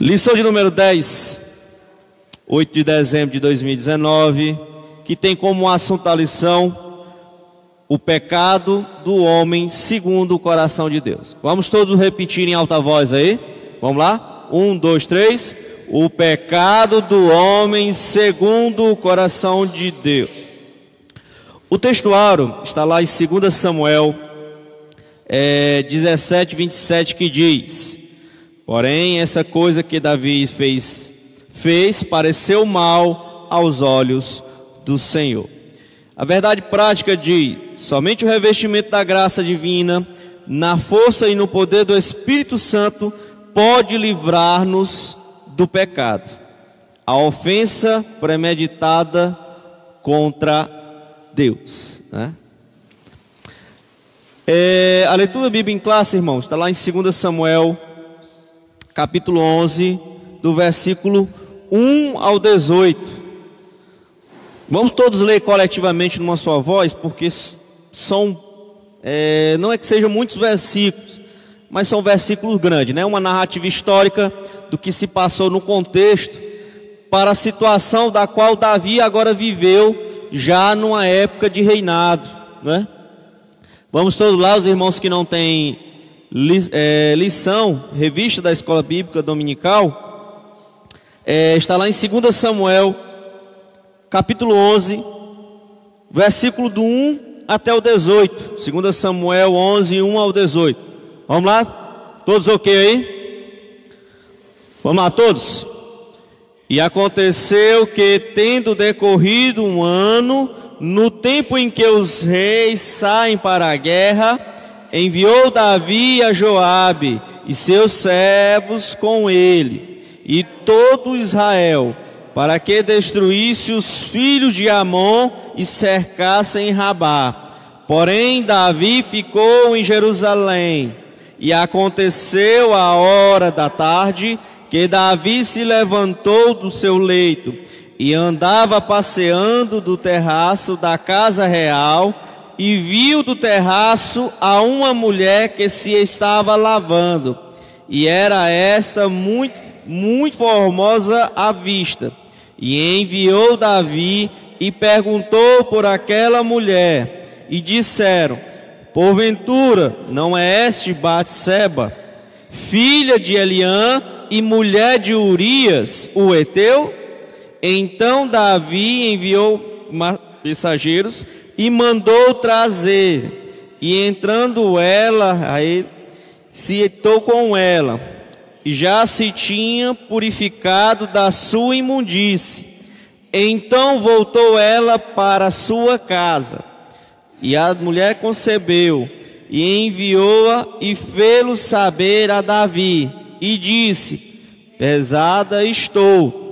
Lição de número 10, 8 de dezembro de 2019, que tem como assunto a lição o pecado do homem segundo o coração de Deus. Vamos todos repetir em alta voz aí? Vamos lá? Um, dois, três. O pecado do homem segundo o coração de Deus. O textuário está lá em 2 Samuel é, 17, 27, que diz: Porém, essa coisa que Davi fez, fez pareceu mal aos olhos do Senhor. A verdade prática diz: somente o revestimento da graça divina, na força e no poder do Espírito Santo, pode livrar-nos do pecado, a ofensa premeditada contra Deus. Né? É, a leitura da Bíblia em classe, irmãos, está lá em 2 Samuel, capítulo 11, do versículo 1 ao 18. Vamos todos ler coletivamente numa sua voz, porque são, é, não é que sejam muitos versículos, mas são versículos grandes, né? Uma narrativa histórica do que se passou no contexto para a situação da qual Davi agora viveu já numa época de reinado, né? Vamos todos lá, os irmãos que não têm lição, revista da Escola Bíblica Dominical, é, está lá em 2 Samuel, capítulo 11, versículo do 1 até o 18. 2 Samuel 11, 1 ao 18. Vamos lá? Todos ok aí? Vamos lá, todos? E aconteceu que, tendo decorrido um ano, no tempo em que os reis saem para a guerra, enviou Davi a Joabe e seus servos com ele e todo Israel para que destruísse os filhos de Amon e cercassem Rabá. Porém Davi ficou em Jerusalém. E aconteceu a hora da tarde que Davi se levantou do seu leito e andava passeando do terraço da casa real e viu do terraço a uma mulher que se estava lavando e era esta muito muito formosa à vista. E enviou Davi e perguntou por aquela mulher e disseram porventura não é este Batseba filha de Eliã e mulher de Urias o Eteu então Davi enviou mensageiros e mandou trazer. E entrando ela, aí se etou com ela, e já se tinha purificado da sua imundície. Então voltou ela para sua casa. E a mulher concebeu, e enviou-a e fê-lo saber a Davi, e disse: Pesada estou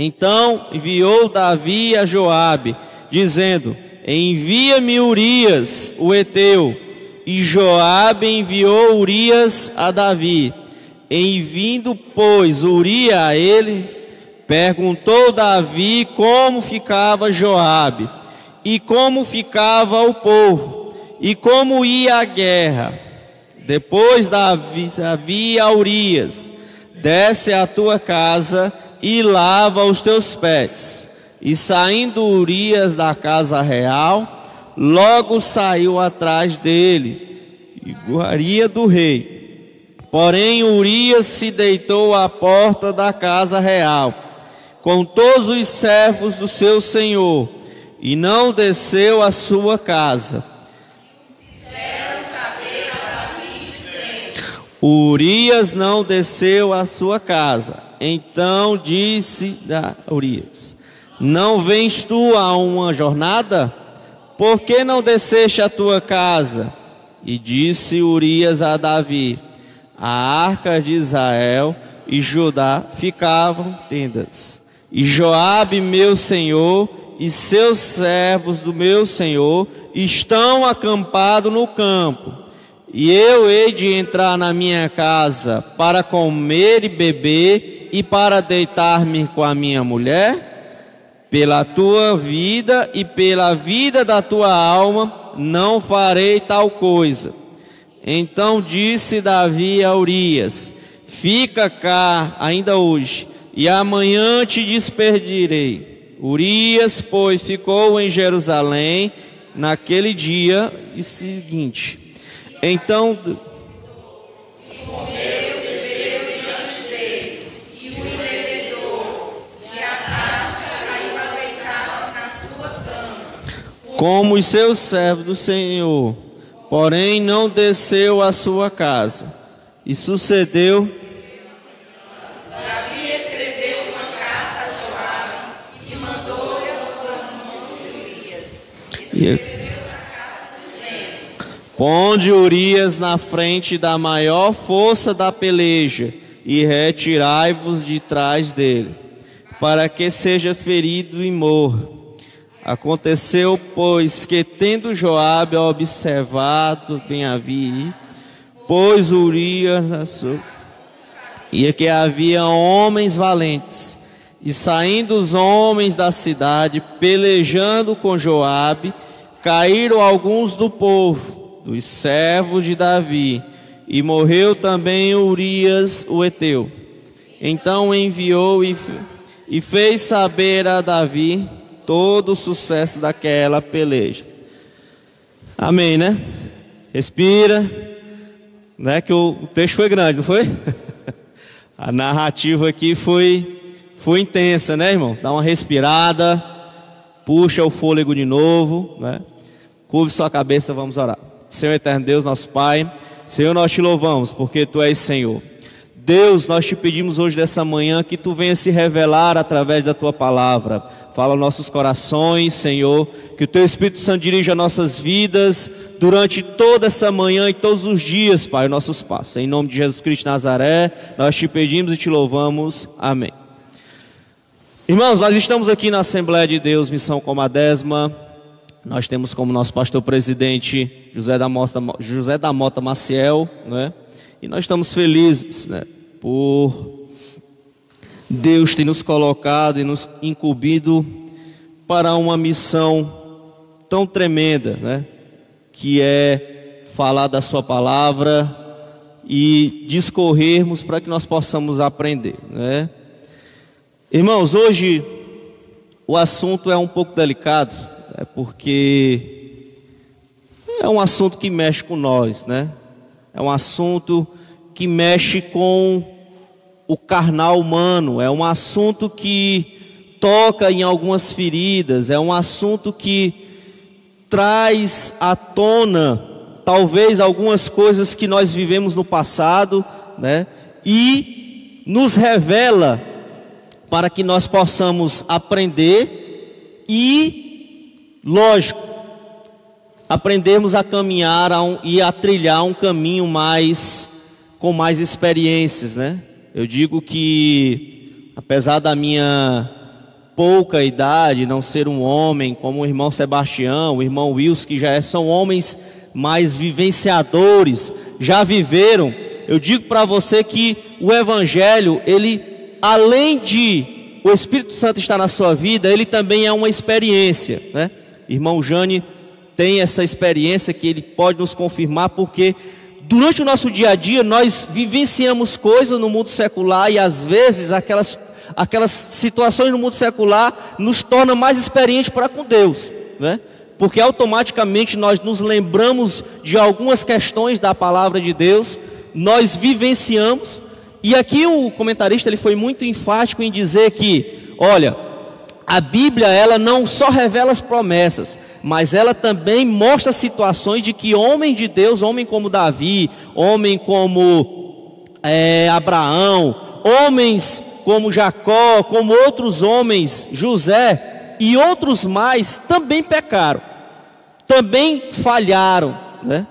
então enviou Davi a Joabe, dizendo: Envia-me Urias, o heteu. E Joabe enviou Urias a Davi. Em vindo, pois, Urias a ele, perguntou Davi como ficava Joabe, e como ficava o povo, e como ia a guerra. Depois Davi, Davi a Urias, desce à tua casa e lava os teus pés. E saindo Urias da casa real, logo saiu atrás dele, iguaria do rei. Porém, Urias se deitou à porta da casa real, com todos os servos do seu senhor, e não desceu à sua casa. Urias não desceu à sua casa então disse a Urias: Não vens tu a uma jornada? Por que não desceste a tua casa? E disse Urias a Davi: A arca de Israel e Judá ficavam tendas. E Joabe, meu senhor, e seus servos do meu senhor estão acampados no campo. E eu hei de entrar na minha casa para comer e beber e para deitar-me com a minha mulher? Pela tua vida e pela vida da tua alma, não farei tal coisa. Então disse Davi a Urias: Fica cá ainda hoje, e amanhã te despedirei. Urias, pois, ficou em Jerusalém naquele dia e seguinte. Então. Como os seus servos do Senhor, porém não desceu à sua casa. E sucedeu Davi escreveu uma carta a Joabe e mandou para o monte Urias. E- Ponde Urias na frente da maior força da peleja e retirai-vos de trás dele, para que seja ferido e morra. Aconteceu, pois, que tendo Joabe observado bem havia, pôs Urias e que havia homens valentes. E saindo os homens da cidade, pelejando com Joabe, caíram alguns do povo, dos servos de Davi, e morreu também Urias o Eteu. Então enviou e, e fez saber a Davi todo o sucesso daquela peleja. Amém, né? Respira né, que o, o texto foi grande, não foi? A narrativa aqui foi, foi intensa, né, irmão? Dá uma respirada, puxa o fôlego de novo, né? Curve sua cabeça, vamos orar. Senhor eterno Deus, nosso Pai, Senhor, nós te louvamos porque tu és Senhor. Deus, nós te pedimos hoje dessa manhã que tu venha se revelar através da tua palavra. Fala nossos corações, Senhor, que o teu Espírito Santo dirija nossas vidas durante toda essa manhã e todos os dias, Pai, nossos passos. Em nome de Jesus Cristo de Nazaré, nós te pedimos e te louvamos. Amém. Irmãos, nós estamos aqui na Assembleia de Deus, Missão Comadésima. Nós temos como nosso pastor presidente José da Mota, José da Mota Maciel, né? E nós estamos felizes, né? Por Deus ter nos colocado e nos incumbido para uma missão tão tremenda, né? Que é falar da Sua palavra e discorrermos para que nós possamos aprender, né? Irmãos, hoje o assunto é um pouco delicado, é porque é um assunto que mexe com nós, né? É um assunto que mexe com o carnal humano, é um assunto que toca em algumas feridas, é um assunto que traz à tona talvez algumas coisas que nós vivemos no passado, né? E nos revela para que nós possamos aprender e, lógico, aprendermos a caminhar a um, e a trilhar um caminho mais com mais experiências, né? Eu digo que apesar da minha pouca idade, não ser um homem como o irmão Sebastião, o irmão Wilson, que já são homens mais vivenciadores, já viveram. Eu digo para você que o evangelho, ele além de o Espírito Santo estar na sua vida, ele também é uma experiência, né? Irmão Jane tem essa experiência que ele pode nos confirmar, porque durante o nosso dia a dia nós vivenciamos coisas no mundo secular e às vezes aquelas, aquelas situações no mundo secular nos tornam mais experientes para com Deus, né? Porque automaticamente nós nos lembramos de algumas questões da palavra de Deus, nós vivenciamos e aqui o comentarista ele foi muito enfático em dizer que, olha, a Bíblia ela não só revela as promessas, mas ela também mostra situações de que homem de Deus, homem como Davi, homem como é, Abraão, homens como Jacó, como outros homens, José e outros mais, também pecaram, também falharam, né?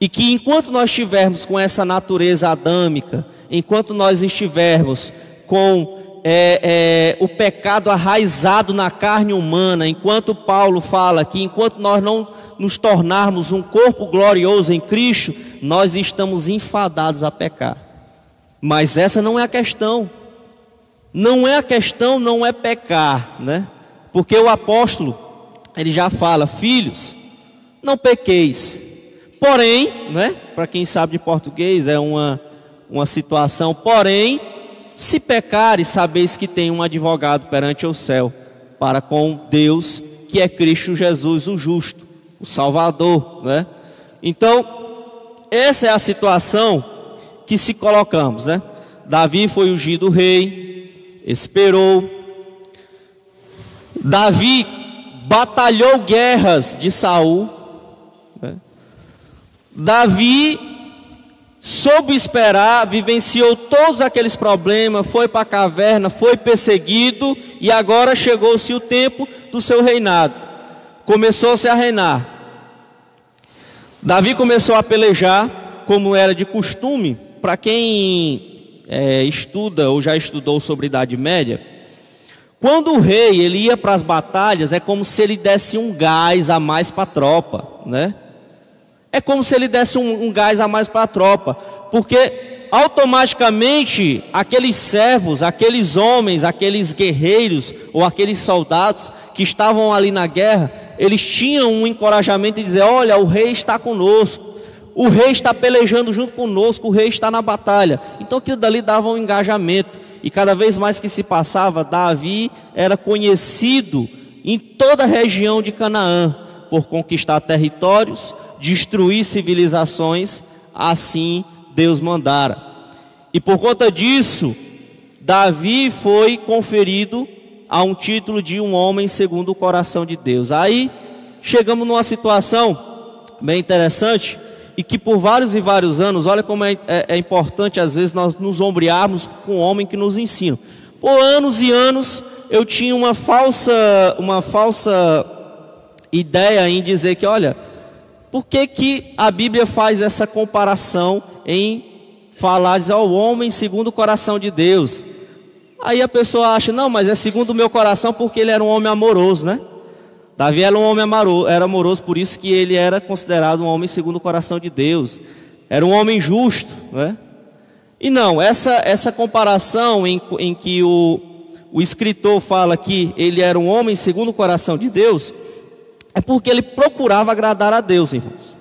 E que enquanto nós estivermos com essa natureza adâmica, enquanto nós estivermos com é, é, o pecado arraizado na carne humana, enquanto Paulo fala que enquanto nós não nos tornarmos um corpo glorioso em Cristo, nós estamos enfadados a pecar. Mas essa não é a questão. Não é a questão, não é pecar, né? Porque o apóstolo, ele já fala, filhos, não pequeis. Porém, né? Para quem sabe de português, é uma uma situação, porém, se pecares, sabeis que tem um advogado perante o céu, para com Deus, que é Cristo Jesus, o justo, o Salvador, né? Então, essa é a situação que se colocamos, né? Davi foi ungido rei, esperou. Davi batalhou guerras de Saul. Né? Davi soube esperar, vivenciou todos aqueles problemas, foi para a caverna, foi perseguido e agora chegou-se o tempo do seu reinado. Começou-se a reinar. Davi começou a pelejar, como era de costume, para quem é, estuda ou já estudou sobre Idade Média, quando o rei ele ia para as batalhas, é como se ele desse um gás a mais para a tropa, né? É como se ele desse um, um gás a mais para a tropa, porque automaticamente aqueles servos, aqueles homens, aqueles guerreiros ou aqueles soldados que estavam ali na guerra, eles tinham um encorajamento de dizer: Olha, o rei está conosco, o rei está pelejando junto conosco, o rei está na batalha. Então aquilo dali dava um engajamento. E cada vez mais que se passava, Davi era conhecido em toda a região de Canaã por conquistar territórios, destruir civilizações, assim Deus mandara. E por conta disso, Davi foi conferido a um título de um homem segundo o coração de Deus. Aí chegamos numa situação bem interessante e que por vários e vários anos, olha como é, é, é importante às vezes nós nos ombrearmos com um homem que nos ensina. Por anos e anos eu tinha uma falsa, uma falsa ideia em dizer que, olha, por que, que a Bíblia faz essa comparação em falar ao homem segundo o coração de Deus? Aí a pessoa acha, não, mas é segundo o meu coração porque ele era um homem amoroso, né? Davi era um homem amoroso, era amoroso, por isso que ele era considerado um homem segundo o coração de Deus. Era um homem justo, né? E não, essa, essa comparação em, em que o, o escritor fala que ele era um homem segundo o coração de Deus, é porque ele procurava agradar a Deus, irmãos.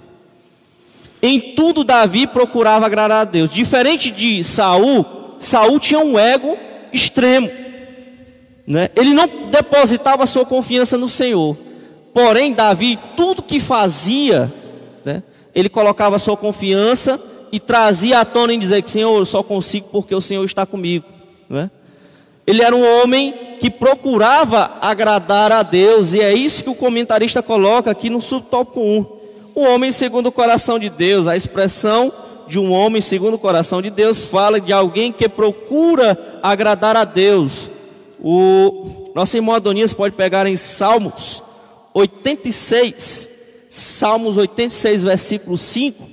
Em tudo Davi procurava agradar a Deus. Diferente de Saul, Saul tinha um ego extremo. Né? Ele não depositava sua confiança no Senhor. Porém, Davi, tudo que fazia, né, ele colocava sua confiança e trazia à tona em dizer que, Senhor, eu só consigo porque o Senhor está comigo. Ele era um homem que procurava agradar a Deus, e é isso que o comentarista coloca aqui no subtópico 1. O homem segundo o coração de Deus, a expressão de um homem segundo o coração de Deus fala de alguém que procura agradar a Deus. O nosso irmão Adonias pode pegar em Salmos 86, Salmos 86, versículo 5,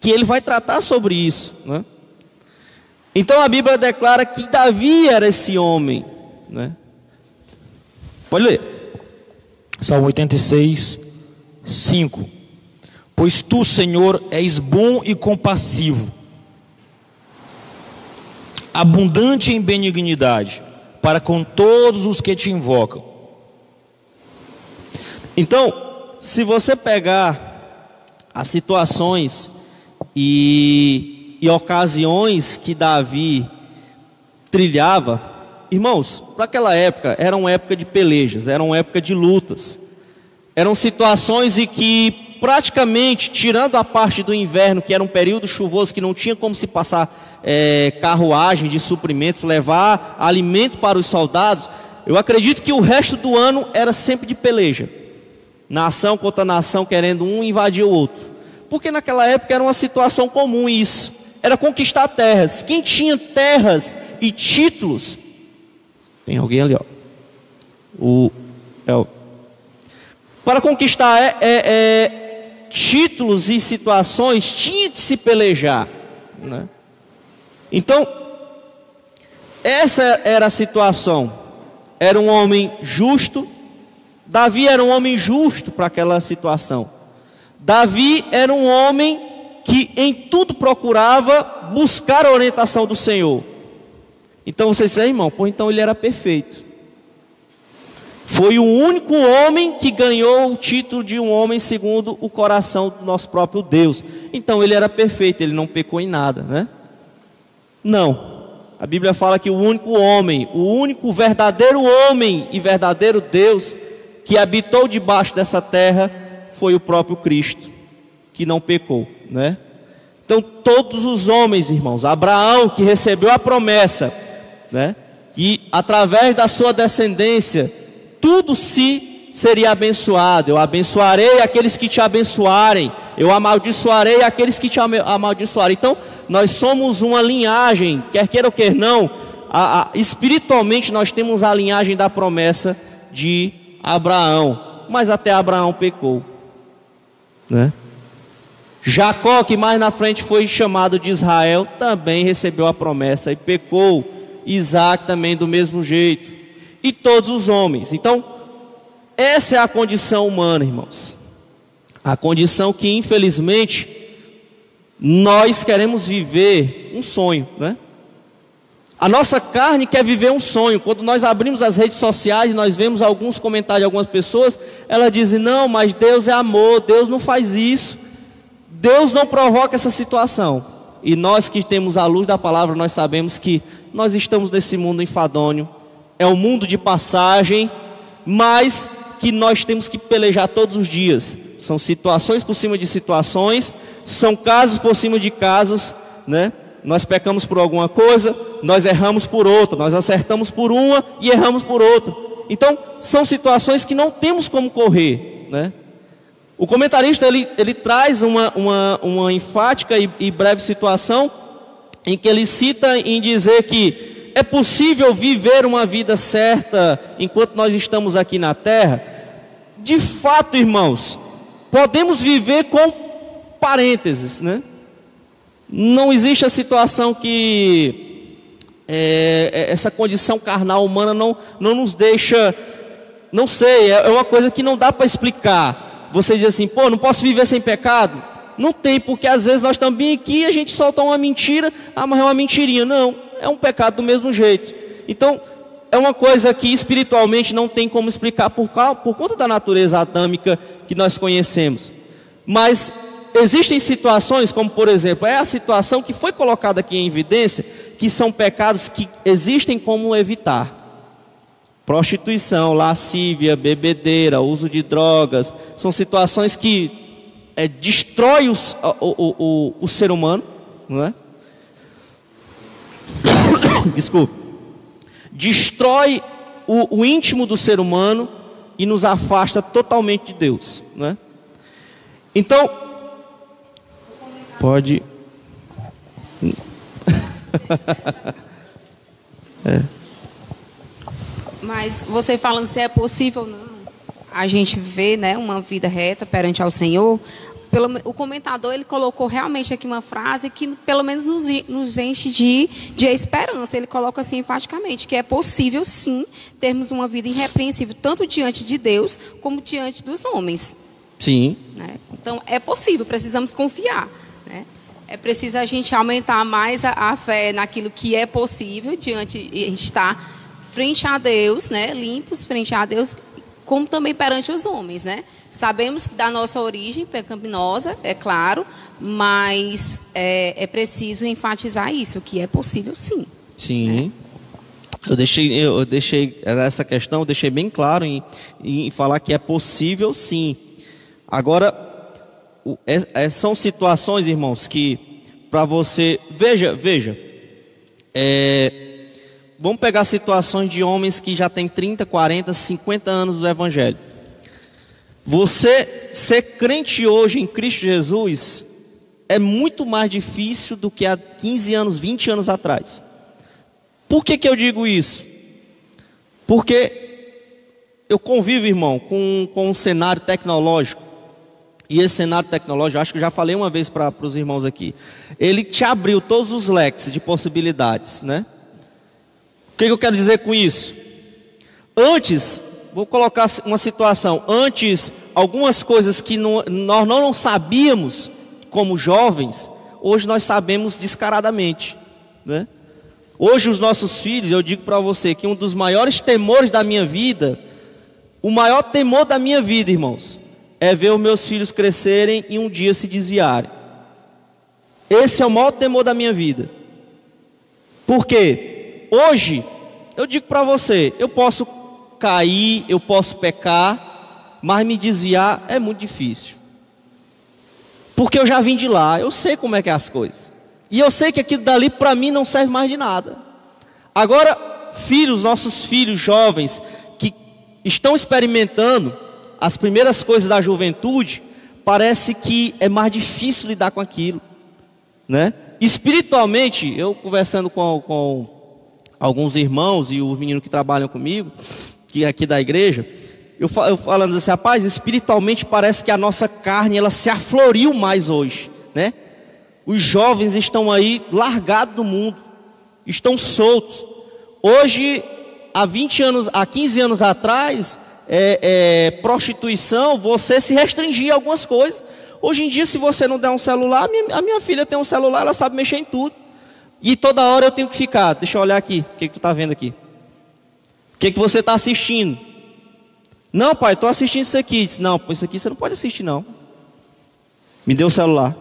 que ele vai tratar sobre isso. Né? Então a Bíblia declara que Davi era esse homem. Né? Pode ler. Salmo 86, 5. Pois tu, Senhor, és bom e compassivo, abundante em benignidade, para com todos os que te invocam. Então, se você pegar as situações e, e ocasiões que Davi trilhava, irmãos, para aquela época era uma época de pelejas, era uma época de lutas, eram situações em que praticamente, tirando a parte do inverno, que era um período chuvoso, que não tinha como se passar é, carruagem de suprimentos, levar alimento para os soldados, eu acredito que o resto do ano era sempre de peleja. Nação contra nação querendo um invadir o outro. Porque naquela época era uma situação comum isso. Era conquistar terras. Quem tinha terras e títulos. Tem alguém ali, ó. O, é o para conquistar é, é, é títulos e situações, tinha que se pelejar. Né? Então, essa era a situação. Era um homem justo. Davi era um homem justo para aquela situação. Davi era um homem que em tudo procurava buscar a orientação do Senhor. Então você diz, irmão, pô, então ele era perfeito. Foi o único homem que ganhou o título de um homem segundo o coração do nosso próprio Deus. Então ele era perfeito, ele não pecou em nada, né? Não. A Bíblia fala que o único homem, o único verdadeiro homem e verdadeiro Deus que habitou debaixo dessa terra foi o próprio Cristo, que não pecou, né? Então todos os homens, irmãos, Abraão que recebeu a promessa, né? Que através da sua descendência tudo se seria abençoado. Eu abençoarei aqueles que te abençoarem, eu amaldiçoarei aqueles que te amaldiçoarem. Então, nós somos uma linhagem, quer queira ou quer não, a, a, espiritualmente nós temos a linhagem da promessa de Abraão, mas até Abraão pecou, né? Jacó, que mais na frente foi chamado de Israel, também recebeu a promessa e pecou. Isaac também do mesmo jeito. E todos os homens. Então, essa é a condição humana, irmãos. A condição que, infelizmente, nós queremos viver um sonho, né? A nossa carne quer viver um sonho. Quando nós abrimos as redes sociais e nós vemos alguns comentários de algumas pessoas, elas dizem: Não, mas Deus é amor, Deus não faz isso. Deus não provoca essa situação. E nós que temos a luz da palavra, nós sabemos que nós estamos nesse mundo enfadônio. É um mundo de passagem, mas que nós temos que pelejar todos os dias. São situações por cima de situações, são casos por cima de casos, né? Nós pecamos por alguma coisa, nós erramos por outra, nós acertamos por uma e erramos por outra. Então, são situações que não temos como correr, né? O comentarista ele, ele traz uma, uma, uma enfática e, e breve situação em que ele cita em dizer que é possível viver uma vida certa enquanto nós estamos aqui na terra. De fato, irmãos, podemos viver com parênteses, né? Não existe a situação que é, é, essa condição carnal humana não, não nos deixa, não sei, é, é uma coisa que não dá para explicar. Você diz assim, pô, não posso viver sem pecado? Não tem, porque às vezes nós também aqui a gente solta uma mentira, ah, mas é uma mentirinha. Não, é um pecado do mesmo jeito. Então, é uma coisa que espiritualmente não tem como explicar por, por conta da natureza adâmica que nós conhecemos. Mas existem situações, como por exemplo, é a situação que foi colocada aqui em evidência, que são pecados que existem como evitar. Prostituição, lascívia, bebedeira, uso de drogas, são situações que é, destrói os, o, o, o, ser humano, não é? Desculpe. Destrói o, o íntimo do ser humano e nos afasta totalmente de Deus. Né? Então, pode. é. Mas você falando se é possível ou não, a gente vê né, uma vida reta perante ao Senhor, pelo, o comentador ele colocou realmente aqui uma frase que pelo menos nos, nos enche de, de esperança. Ele coloca assim enfaticamente que é possível sim termos uma vida irrepreensível tanto diante de Deus como diante dos homens. Sim. Né? Então é possível, precisamos confiar. Né? É preciso a gente aumentar mais a, a fé naquilo que é possível diante estar frente a Deus, né, limpos frente a Deus, como também perante os homens, né? Sabemos da nossa origem pecaminosa, é claro, mas é, é preciso enfatizar isso, que é possível sim. Sim. É. Eu deixei, eu deixei essa questão, eu deixei bem claro em, em falar que é possível sim. Agora, é, é, são situações, irmãos, que para você. Veja, veja. É, vamos pegar situações de homens que já têm 30, 40, 50 anos do Evangelho. Você ser crente hoje em Cristo Jesus é muito mais difícil do que há 15 anos, 20 anos atrás. Por que, que eu digo isso? Porque eu convivo, irmão, com, com um cenário tecnológico. E esse cenário tecnológico, acho que já falei uma vez para os irmãos aqui. Ele te abriu todos os leques de possibilidades, né? O que, que eu quero dizer com isso? Antes, vou colocar uma situação. Antes, algumas coisas que não, nós não sabíamos como jovens, hoje nós sabemos descaradamente. Né? Hoje, os nossos filhos, eu digo para você que um dos maiores temores da minha vida, o maior temor da minha vida, irmãos, é ver os meus filhos crescerem e um dia se desviarem. Esse é o maior temor da minha vida. Porque hoje, eu digo para você, eu posso cair, eu posso pecar, mas me desviar é muito difícil. Porque eu já vim de lá, eu sei como é que é as coisas. E eu sei que aquilo dali para mim não serve mais de nada. Agora, filhos, nossos filhos jovens que estão experimentando as primeiras coisas da juventude, parece que é mais difícil lidar com aquilo, né? Espiritualmente, eu conversando com, com alguns irmãos e os meninos que trabalham comigo, que é aqui da igreja, eu, falando assim, rapaz, espiritualmente parece que a nossa carne ela se afloriu mais hoje, né? Os jovens estão aí largados do mundo, estão soltos. Hoje, há 20 anos, há 15 anos atrás, é, é, prostituição, você se restringia a algumas coisas. Hoje em dia, se você não der um celular, a minha, a minha, filha tem um celular, ela sabe mexer em tudo. E toda hora eu tenho que ficar, deixa eu olhar aqui, o que, que tu está vendo aqui? O que, que você está assistindo? Não, pai, estou assistindo isso aqui. Disse, não, isso aqui você não pode assistir, não. Me dê o celular.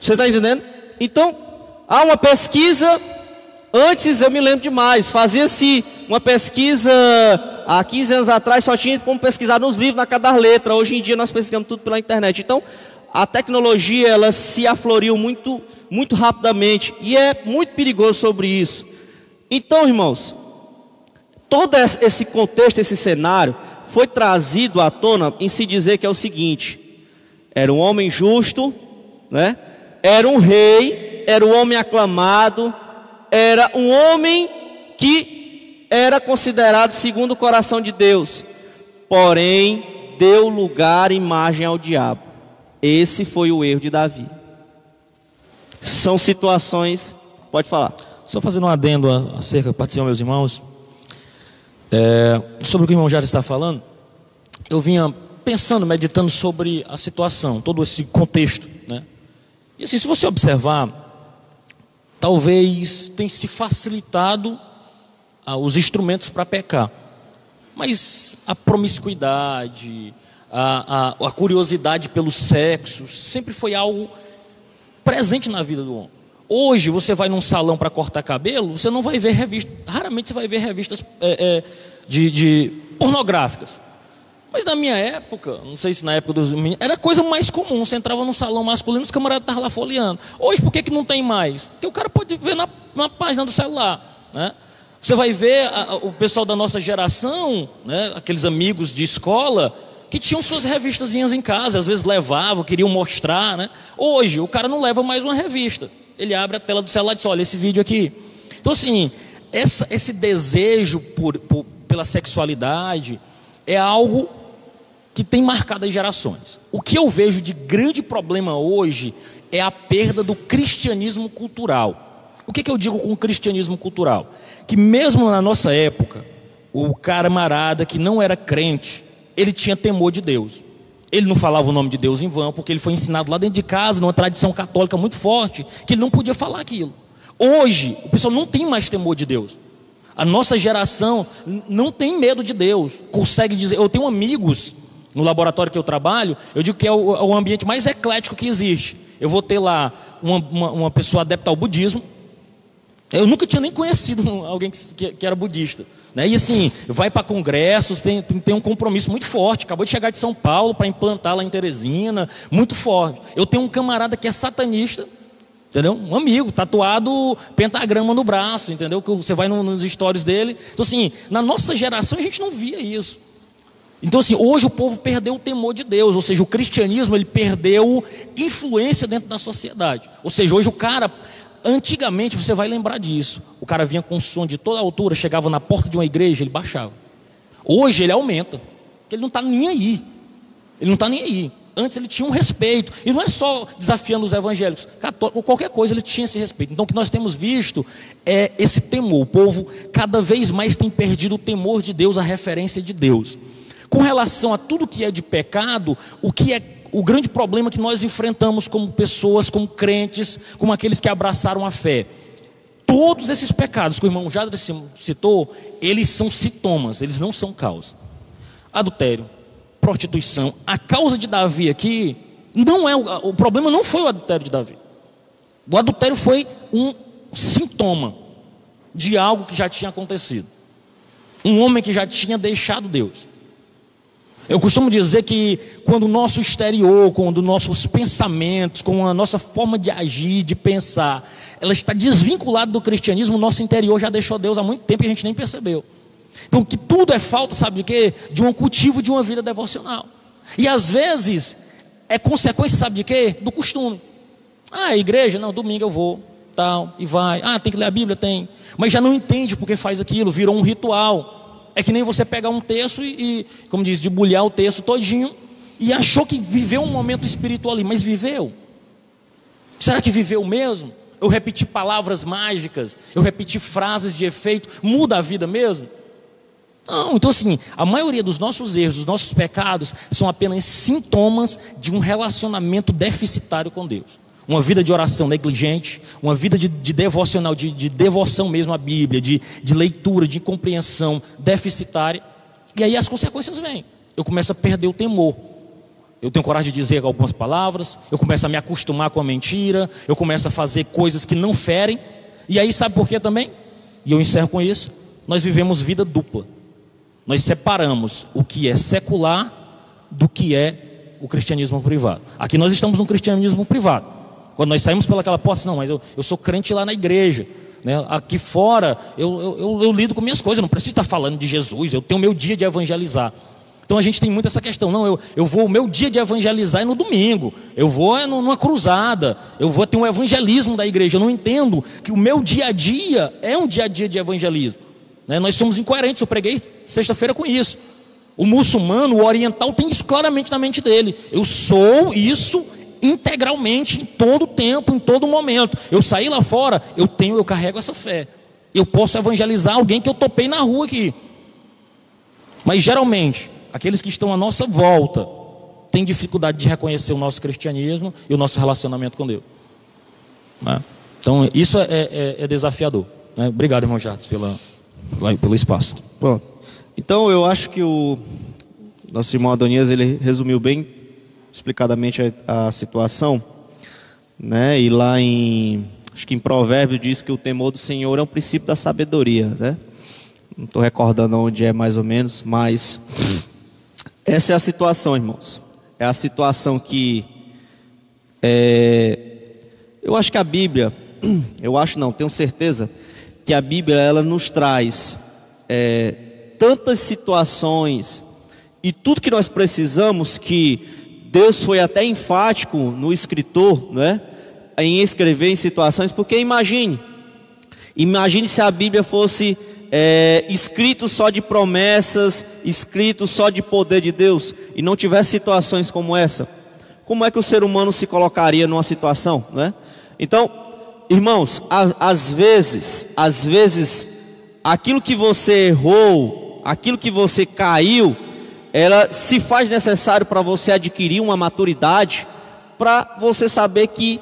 Você está entendendo? Então, há uma pesquisa. Antes eu me lembro demais, fazia-se uma pesquisa há 15 anos atrás, só tinha como pesquisar nos livros, na cada letra. Hoje em dia nós pesquisamos tudo pela internet. Então, a tecnologia ela se afloriu muito, muito rapidamente e é muito perigoso sobre isso. Então, irmãos, todo esse contexto, esse cenário, foi trazido à tona em se dizer que é o seguinte: era um homem justo, né? era um rei, era um homem aclamado, era um homem que era considerado segundo o coração de Deus, porém deu lugar e imagem ao diabo. Esse foi o erro de Davi. São situações, pode falar. Só fazendo um adendo acerca, participam meus irmãos, é, sobre o que o irmão Jário está falando, eu vinha pensando, meditando sobre a situação, todo esse contexto, né? E assim, se você observar, talvez tenha se facilitado ah, os instrumentos para pecar, mas a promiscuidade, a, a, a curiosidade pelo sexo, sempre foi algo presente na vida do homem. Hoje você vai num salão para cortar cabelo, você não vai ver revistas, raramente você vai ver revistas é, é, de, de, pornográficas. Mas na minha época, não sei se na época dos meninos, era coisa mais comum. Você entrava num salão masculino, os camaradas estavam lá folheando. Hoje, por que, que não tem mais? Porque o cara pode ver na, na página do celular. Né? Você vai ver a, o pessoal da nossa geração, né, aqueles amigos de escola, que tinham suas revistazinhas em casa, às vezes levavam, queriam mostrar. Né? Hoje, o cara não leva mais uma revista ele abre a tela do celular e diz: Olha, esse vídeo aqui. Então, assim, essa, esse desejo por, por, pela sexualidade é algo que tem marcado as gerações. O que eu vejo de grande problema hoje é a perda do cristianismo cultural. O que, que eu digo com cristianismo cultural? Que mesmo na nossa época, o camarada que não era crente, ele tinha temor de Deus. Ele não falava o nome de Deus em vão, porque ele foi ensinado lá dentro de casa, numa tradição católica muito forte, que ele não podia falar aquilo. Hoje, o pessoal não tem mais temor de Deus. A nossa geração não tem medo de Deus. Consegue dizer. Eu tenho amigos no laboratório que eu trabalho, eu digo que é o, é o ambiente mais eclético que existe. Eu vou ter lá uma, uma, uma pessoa adepta ao budismo. Eu nunca tinha nem conhecido alguém que, que, que era budista. Né? E assim, vai para congressos, tem, tem, tem, um compromisso muito forte. Acabou de chegar de São Paulo para implantar lá em Teresina, muito forte. Eu tenho um camarada que é satanista, entendeu? Um amigo, tatuado pentagrama no braço, entendeu? Que você vai no, nos stories dele. Então, assim, na nossa geração a gente não via isso. Então, assim, hoje o povo perdeu o temor de Deus, ou seja, o cristianismo ele perdeu influência dentro da sociedade. Ou seja, hoje o cara Antigamente você vai lembrar disso. O cara vinha com som de toda altura, chegava na porta de uma igreja, ele baixava. Hoje ele aumenta. Ele não está nem aí. Ele não está nem aí. Antes ele tinha um respeito. E não é só desafiando os evangélicos. Católicos, qualquer coisa ele tinha esse respeito. Então o que nós temos visto é esse temor. O povo cada vez mais tem perdido o temor de Deus, a referência de Deus. Com relação a tudo que é de pecado, o que é o grande problema que nós enfrentamos como pessoas, como crentes, como aqueles que abraçaram a fé. Todos esses pecados que o irmão Jadre citou, eles são sintomas, eles não são causa. Adultério, prostituição. A causa de Davi aqui não é o, o problema não foi o adultério de Davi. O adultério foi um sintoma de algo que já tinha acontecido. Um homem que já tinha deixado Deus. Eu costumo dizer que quando o nosso exterior, quando nossos pensamentos, com a nossa forma de agir, de pensar, ela está desvinculada do cristianismo, o nosso interior já deixou Deus há muito tempo e a gente nem percebeu. Então, que tudo é falta, sabe de quê? De um cultivo de uma vida devocional. E às vezes é consequência, sabe de quê? Do costume. Ah, igreja, não, domingo eu vou, tal, e vai. Ah, tem que ler a Bíblia? Tem. Mas já não entende porque faz aquilo, virou um ritual. É que nem você pegar um texto e, e como diz, debulhar o texto todinho e achou que viveu um momento espiritual ali, mas viveu? Será que viveu mesmo? Eu repeti palavras mágicas, eu repeti frases de efeito, muda a vida mesmo? Não, então assim, a maioria dos nossos erros, dos nossos pecados, são apenas sintomas de um relacionamento deficitário com Deus. Uma vida de oração negligente, uma vida de, de devocional, de, de, devoção mesmo à Bíblia, de, de leitura, de compreensão deficitária. E aí as consequências vêm. Eu começo a perder o temor. Eu tenho coragem de dizer algumas palavras, eu começo a me acostumar com a mentira, eu começo a fazer coisas que não ferem. E aí sabe por quê também? E eu encerro com isso. Nós vivemos vida dupla. Nós separamos o que é secular do que é o cristianismo privado. Aqui nós estamos no cristianismo privado. Quando nós saímos pelaquela porta, não, mas eu, eu sou crente lá na igreja. Né? Aqui fora, eu, eu, eu, eu lido com minhas coisas, não preciso estar falando de Jesus, eu tenho meu dia de evangelizar. Então a gente tem muito essa questão, não, eu, eu vou, o meu dia de evangelizar é no domingo, eu vou é numa cruzada, eu vou ter um evangelismo da igreja. Eu não entendo que o meu dia a dia é um dia a dia de evangelismo. Né? Nós somos incoerentes, eu preguei sexta-feira com isso. O muçulmano, o oriental, tem isso claramente na mente dele. Eu sou isso integralmente em todo tempo, em todo momento. Eu saí lá fora, eu tenho, eu carrego essa fé. Eu posso evangelizar alguém que eu topei na rua aqui. Mas geralmente, aqueles que estão à nossa volta têm dificuldade de reconhecer o nosso cristianismo e o nosso relacionamento com Deus. Né? Então, isso é, é, é desafiador. Né? Obrigado, irmão Jatos, pela, pelo espaço. Bom, então eu acho que o nosso irmão Adonias ele resumiu bem explicadamente a, a situação, né? E lá em acho que em Provérbios diz que o temor do Senhor é um princípio da sabedoria, né? Não estou recordando onde é mais ou menos, mas essa é a situação, irmãos. É a situação que é, eu acho que a Bíblia, eu acho não, tenho certeza que a Bíblia ela nos traz é, tantas situações e tudo que nós precisamos que Deus foi até enfático no escritor, né, em escrever em situações, porque imagine, imagine se a Bíblia fosse é, escrito só de promessas, escrito só de poder de Deus, e não tivesse situações como essa, como é que o ser humano se colocaria numa situação, né? Então, irmãos, a, às vezes, às vezes, aquilo que você errou, aquilo que você caiu, ela se faz necessário para você adquirir uma maturidade, para você saber que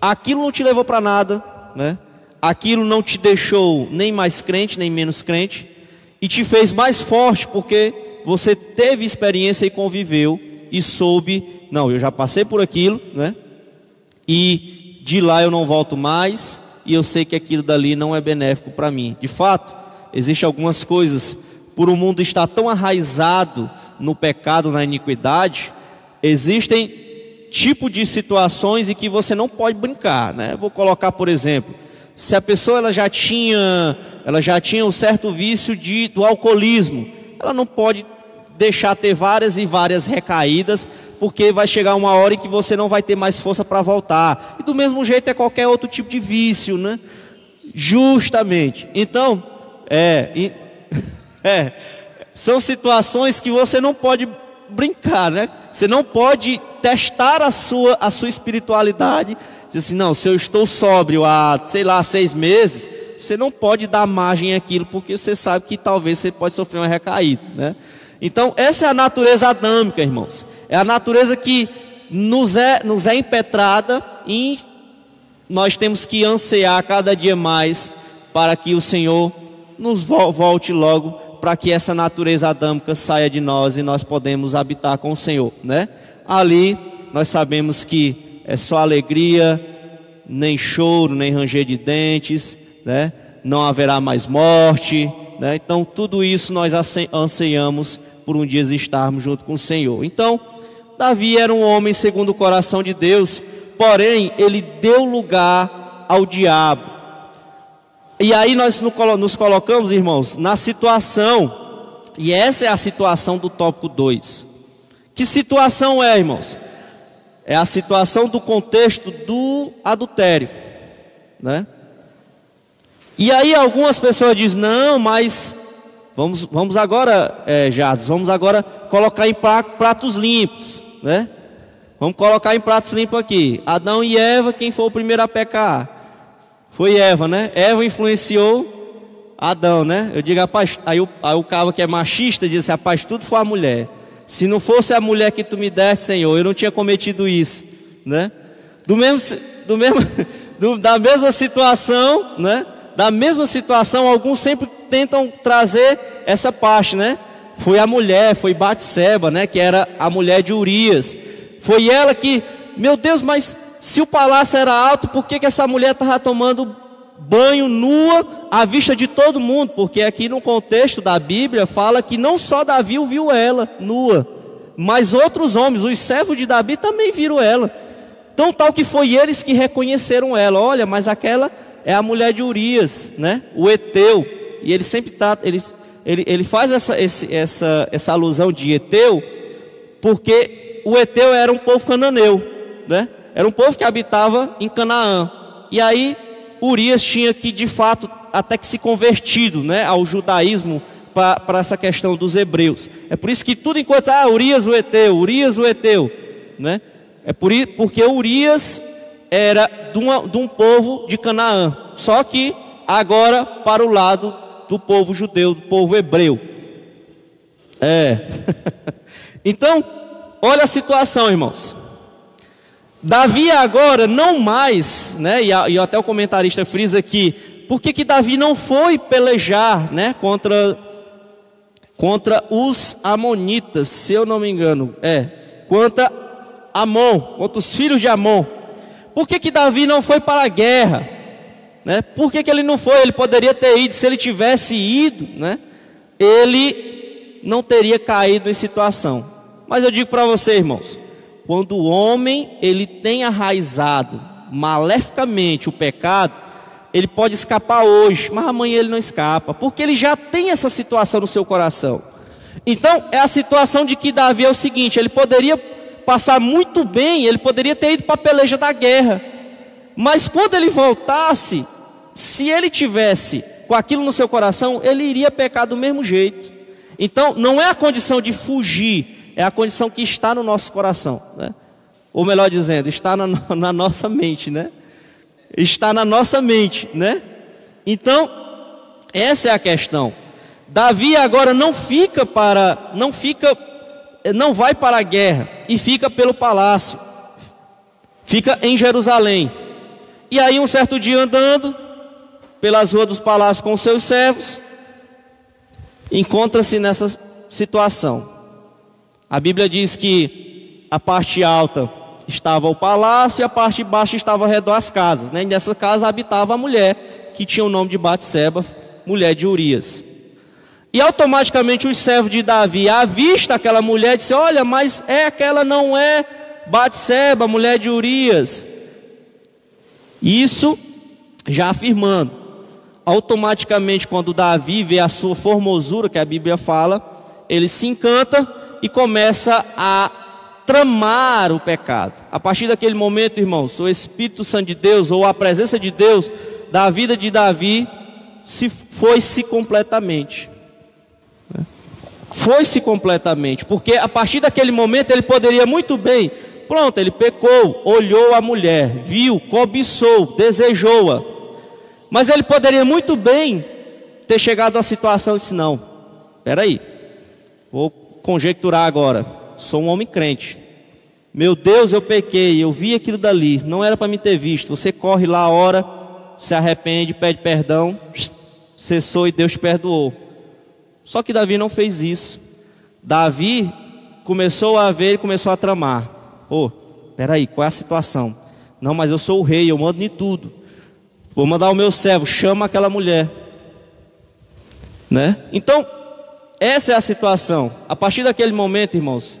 aquilo não te levou para nada, né? Aquilo não te deixou nem mais crente, nem menos crente, e te fez mais forte, porque você teve experiência e conviveu e soube, não, eu já passei por aquilo, né? E de lá eu não volto mais, e eu sei que aquilo dali não é benéfico para mim. De fato, existem algumas coisas por o mundo estar tão arraizado no pecado, na iniquidade, existem tipo de situações em que você não pode brincar, né? Vou colocar, por exemplo, se a pessoa ela já tinha, ela já tinha um certo vício de, do alcoolismo, ela não pode deixar ter várias e várias recaídas, porque vai chegar uma hora em que você não vai ter mais força para voltar. E do mesmo jeito é qualquer outro tipo de vício, né? Justamente. Então, é, é são situações que você não pode brincar, né? Você não pode testar a sua, a sua espiritualidade. Dizer assim, não, se eu estou sóbrio há, sei lá, seis meses, você não pode dar margem àquilo, porque você sabe que talvez você pode sofrer uma recaída, né? Então, essa é a natureza adâmica, irmãos. É a natureza que nos é, nos é impetrada e nós temos que ansiar cada dia mais para que o Senhor nos volte logo para que essa natureza adâmica saia de nós e nós podemos habitar com o Senhor, né? Ali nós sabemos que é só alegria, nem choro, nem ranger de dentes, né? não haverá mais morte. Né? Então, tudo isso nós anseiamos por um dia estarmos junto com o Senhor. Então, Davi era um homem segundo o coração de Deus, porém, ele deu lugar ao diabo. E aí nós nos colocamos, irmãos, na situação, e essa é a situação do tópico 2. Que situação é, irmãos? É a situação do contexto do adultério, né? E aí algumas pessoas dizem, não, mas vamos, vamos agora, é, Jardim, vamos agora colocar em pratos limpos, né? Vamos colocar em pratos limpos aqui. Adão e Eva, quem foi o primeiro a pecar? Foi Eva, né? Eva influenciou Adão, né? Eu digo, rapaz, aí o, aí o cara que é machista diz rapaz, tudo foi a mulher. Se não fosse a mulher que tu me deste, Senhor, eu não tinha cometido isso, né? Do mesmo, do mesmo, do, da mesma situação, né? da mesma situação, alguns sempre tentam trazer essa parte, né? Foi a mulher, foi Batseba, né? Que era a mulher de Urias. Foi ela que, meu Deus, mas se o palácio era alto, por que, que essa mulher estava tomando banho nua à vista de todo mundo? Porque aqui no contexto da Bíblia fala que não só Davi viu ela nua, mas outros homens, os servos de Davi também viram ela. Então tal que foi eles que reconheceram ela. Olha, mas aquela é a mulher de Urias, né? O Eteu. E ele sempre tá, ele, ele, ele faz essa, esse, essa, essa alusão de Eteu, porque o Eteu era um povo cananeu, né? Era um povo que habitava em Canaã. E aí Urias tinha que, de fato, até que se convertido, né, ao judaísmo para essa questão dos hebreus. É por isso que tudo enquanto ah, Urias o Eteu, Urias o Eteu, né? É por, porque Urias era de, uma, de um povo de Canaã, só que agora para o lado do povo judeu, do povo hebreu. É. então, olha a situação, irmãos. Davi agora não mais, né? E, e até o comentarista frisa aqui, por que, que Davi não foi pelejar, né? Contra contra os amonitas, se eu não me engano, é contra Amon, contra os filhos de Amon. Por que, que Davi não foi para a guerra? Né? Por que, que ele não foi? Ele poderia ter ido, se ele tivesse ido, né? ele não teria caído em situação. Mas eu digo para você, irmãos, quando o homem ele tem arraizado maleficamente o pecado, ele pode escapar hoje, mas amanhã ele não escapa, porque ele já tem essa situação no seu coração. Então, é a situação de que Davi é o seguinte: ele poderia passar muito bem, ele poderia ter ido para a peleja da guerra. Mas quando ele voltasse, se ele tivesse com aquilo no seu coração, ele iria pecar do mesmo jeito. Então, não é a condição de fugir, é a condição que está no nosso coração, né? Ou melhor dizendo, está na, na nossa mente, né? Está na nossa mente, né? Então, essa é a questão. Davi agora não fica para, não fica não vai para a guerra e fica pelo palácio, fica em Jerusalém. E aí, um certo dia andando pelas ruas dos palácios com seus servos, encontra-se nessa situação. A Bíblia diz que a parte alta estava o palácio e a parte baixa estava ao redor das casas. Né? E nessa casa habitava a mulher que tinha o nome de Batseba, mulher de Urias. E automaticamente os servos de Davi, à vista aquela mulher, disse: Olha, mas é aquela não é Batseba, mulher de Urias. Isso já afirmando. Automaticamente, quando Davi vê a sua formosura, que a Bíblia fala, ele se encanta e começa a tramar o pecado. A partir daquele momento, irmãos, o Espírito Santo de Deus, ou a presença de Deus da vida de Davi, se foi-se completamente. Foi-se completamente, porque a partir daquele momento ele poderia muito bem, pronto, ele pecou, olhou a mulher, viu, cobiçou, desejou-a. Mas ele poderia muito bem ter chegado à situação e disse: Não, peraí, vou conjecturar agora. Sou um homem crente. Meu Deus, eu pequei, eu vi aquilo dali, não era para me ter visto. Você corre lá hora, se arrepende, pede perdão, cessou e Deus te perdoou. Só que Davi não fez isso. Davi começou a ver e começou a tramar. Pô, peraí, qual é a situação? Não, mas eu sou o rei, eu mando em tudo. Vou mandar o meu servo, chama aquela mulher. Né? Então, essa é a situação. A partir daquele momento, irmãos,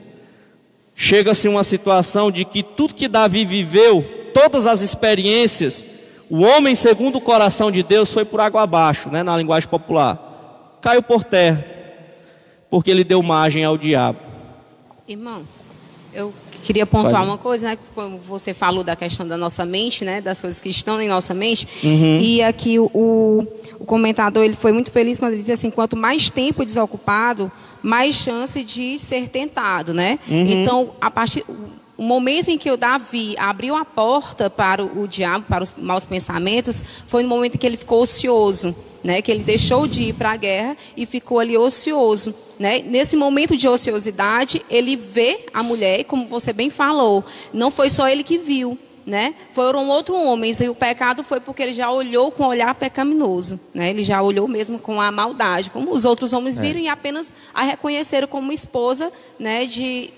chega-se uma situação de que tudo que Davi viveu, todas as experiências, o homem segundo o coração de Deus foi por água abaixo, né, na linguagem popular. Caiu por terra, porque ele deu margem ao diabo. Irmão, eu queria pontuar Pode. uma coisa, né? Como você falou da questão da nossa mente, né? Das coisas que estão em nossa mente. Uhum. E aqui o, o comentador ele foi muito feliz quando ele disse assim: quanto mais tempo desocupado, mais chance de ser tentado, né? Uhum. Então, a partir o momento em que o Davi abriu a porta para o, diabo, para os maus pensamentos, foi no momento em que ele ficou ocioso, né? Que ele deixou de ir para a guerra e ficou ali ocioso. Né? Nesse momento de ociosidade, ele vê a mulher, e como você bem falou, não foi só ele que viu, né? Foram outros homens, e o pecado foi porque ele já olhou com um olhar pecaminoso, né? Ele já olhou mesmo com a maldade, como os outros homens viram e apenas a reconheceram como esposa, né, de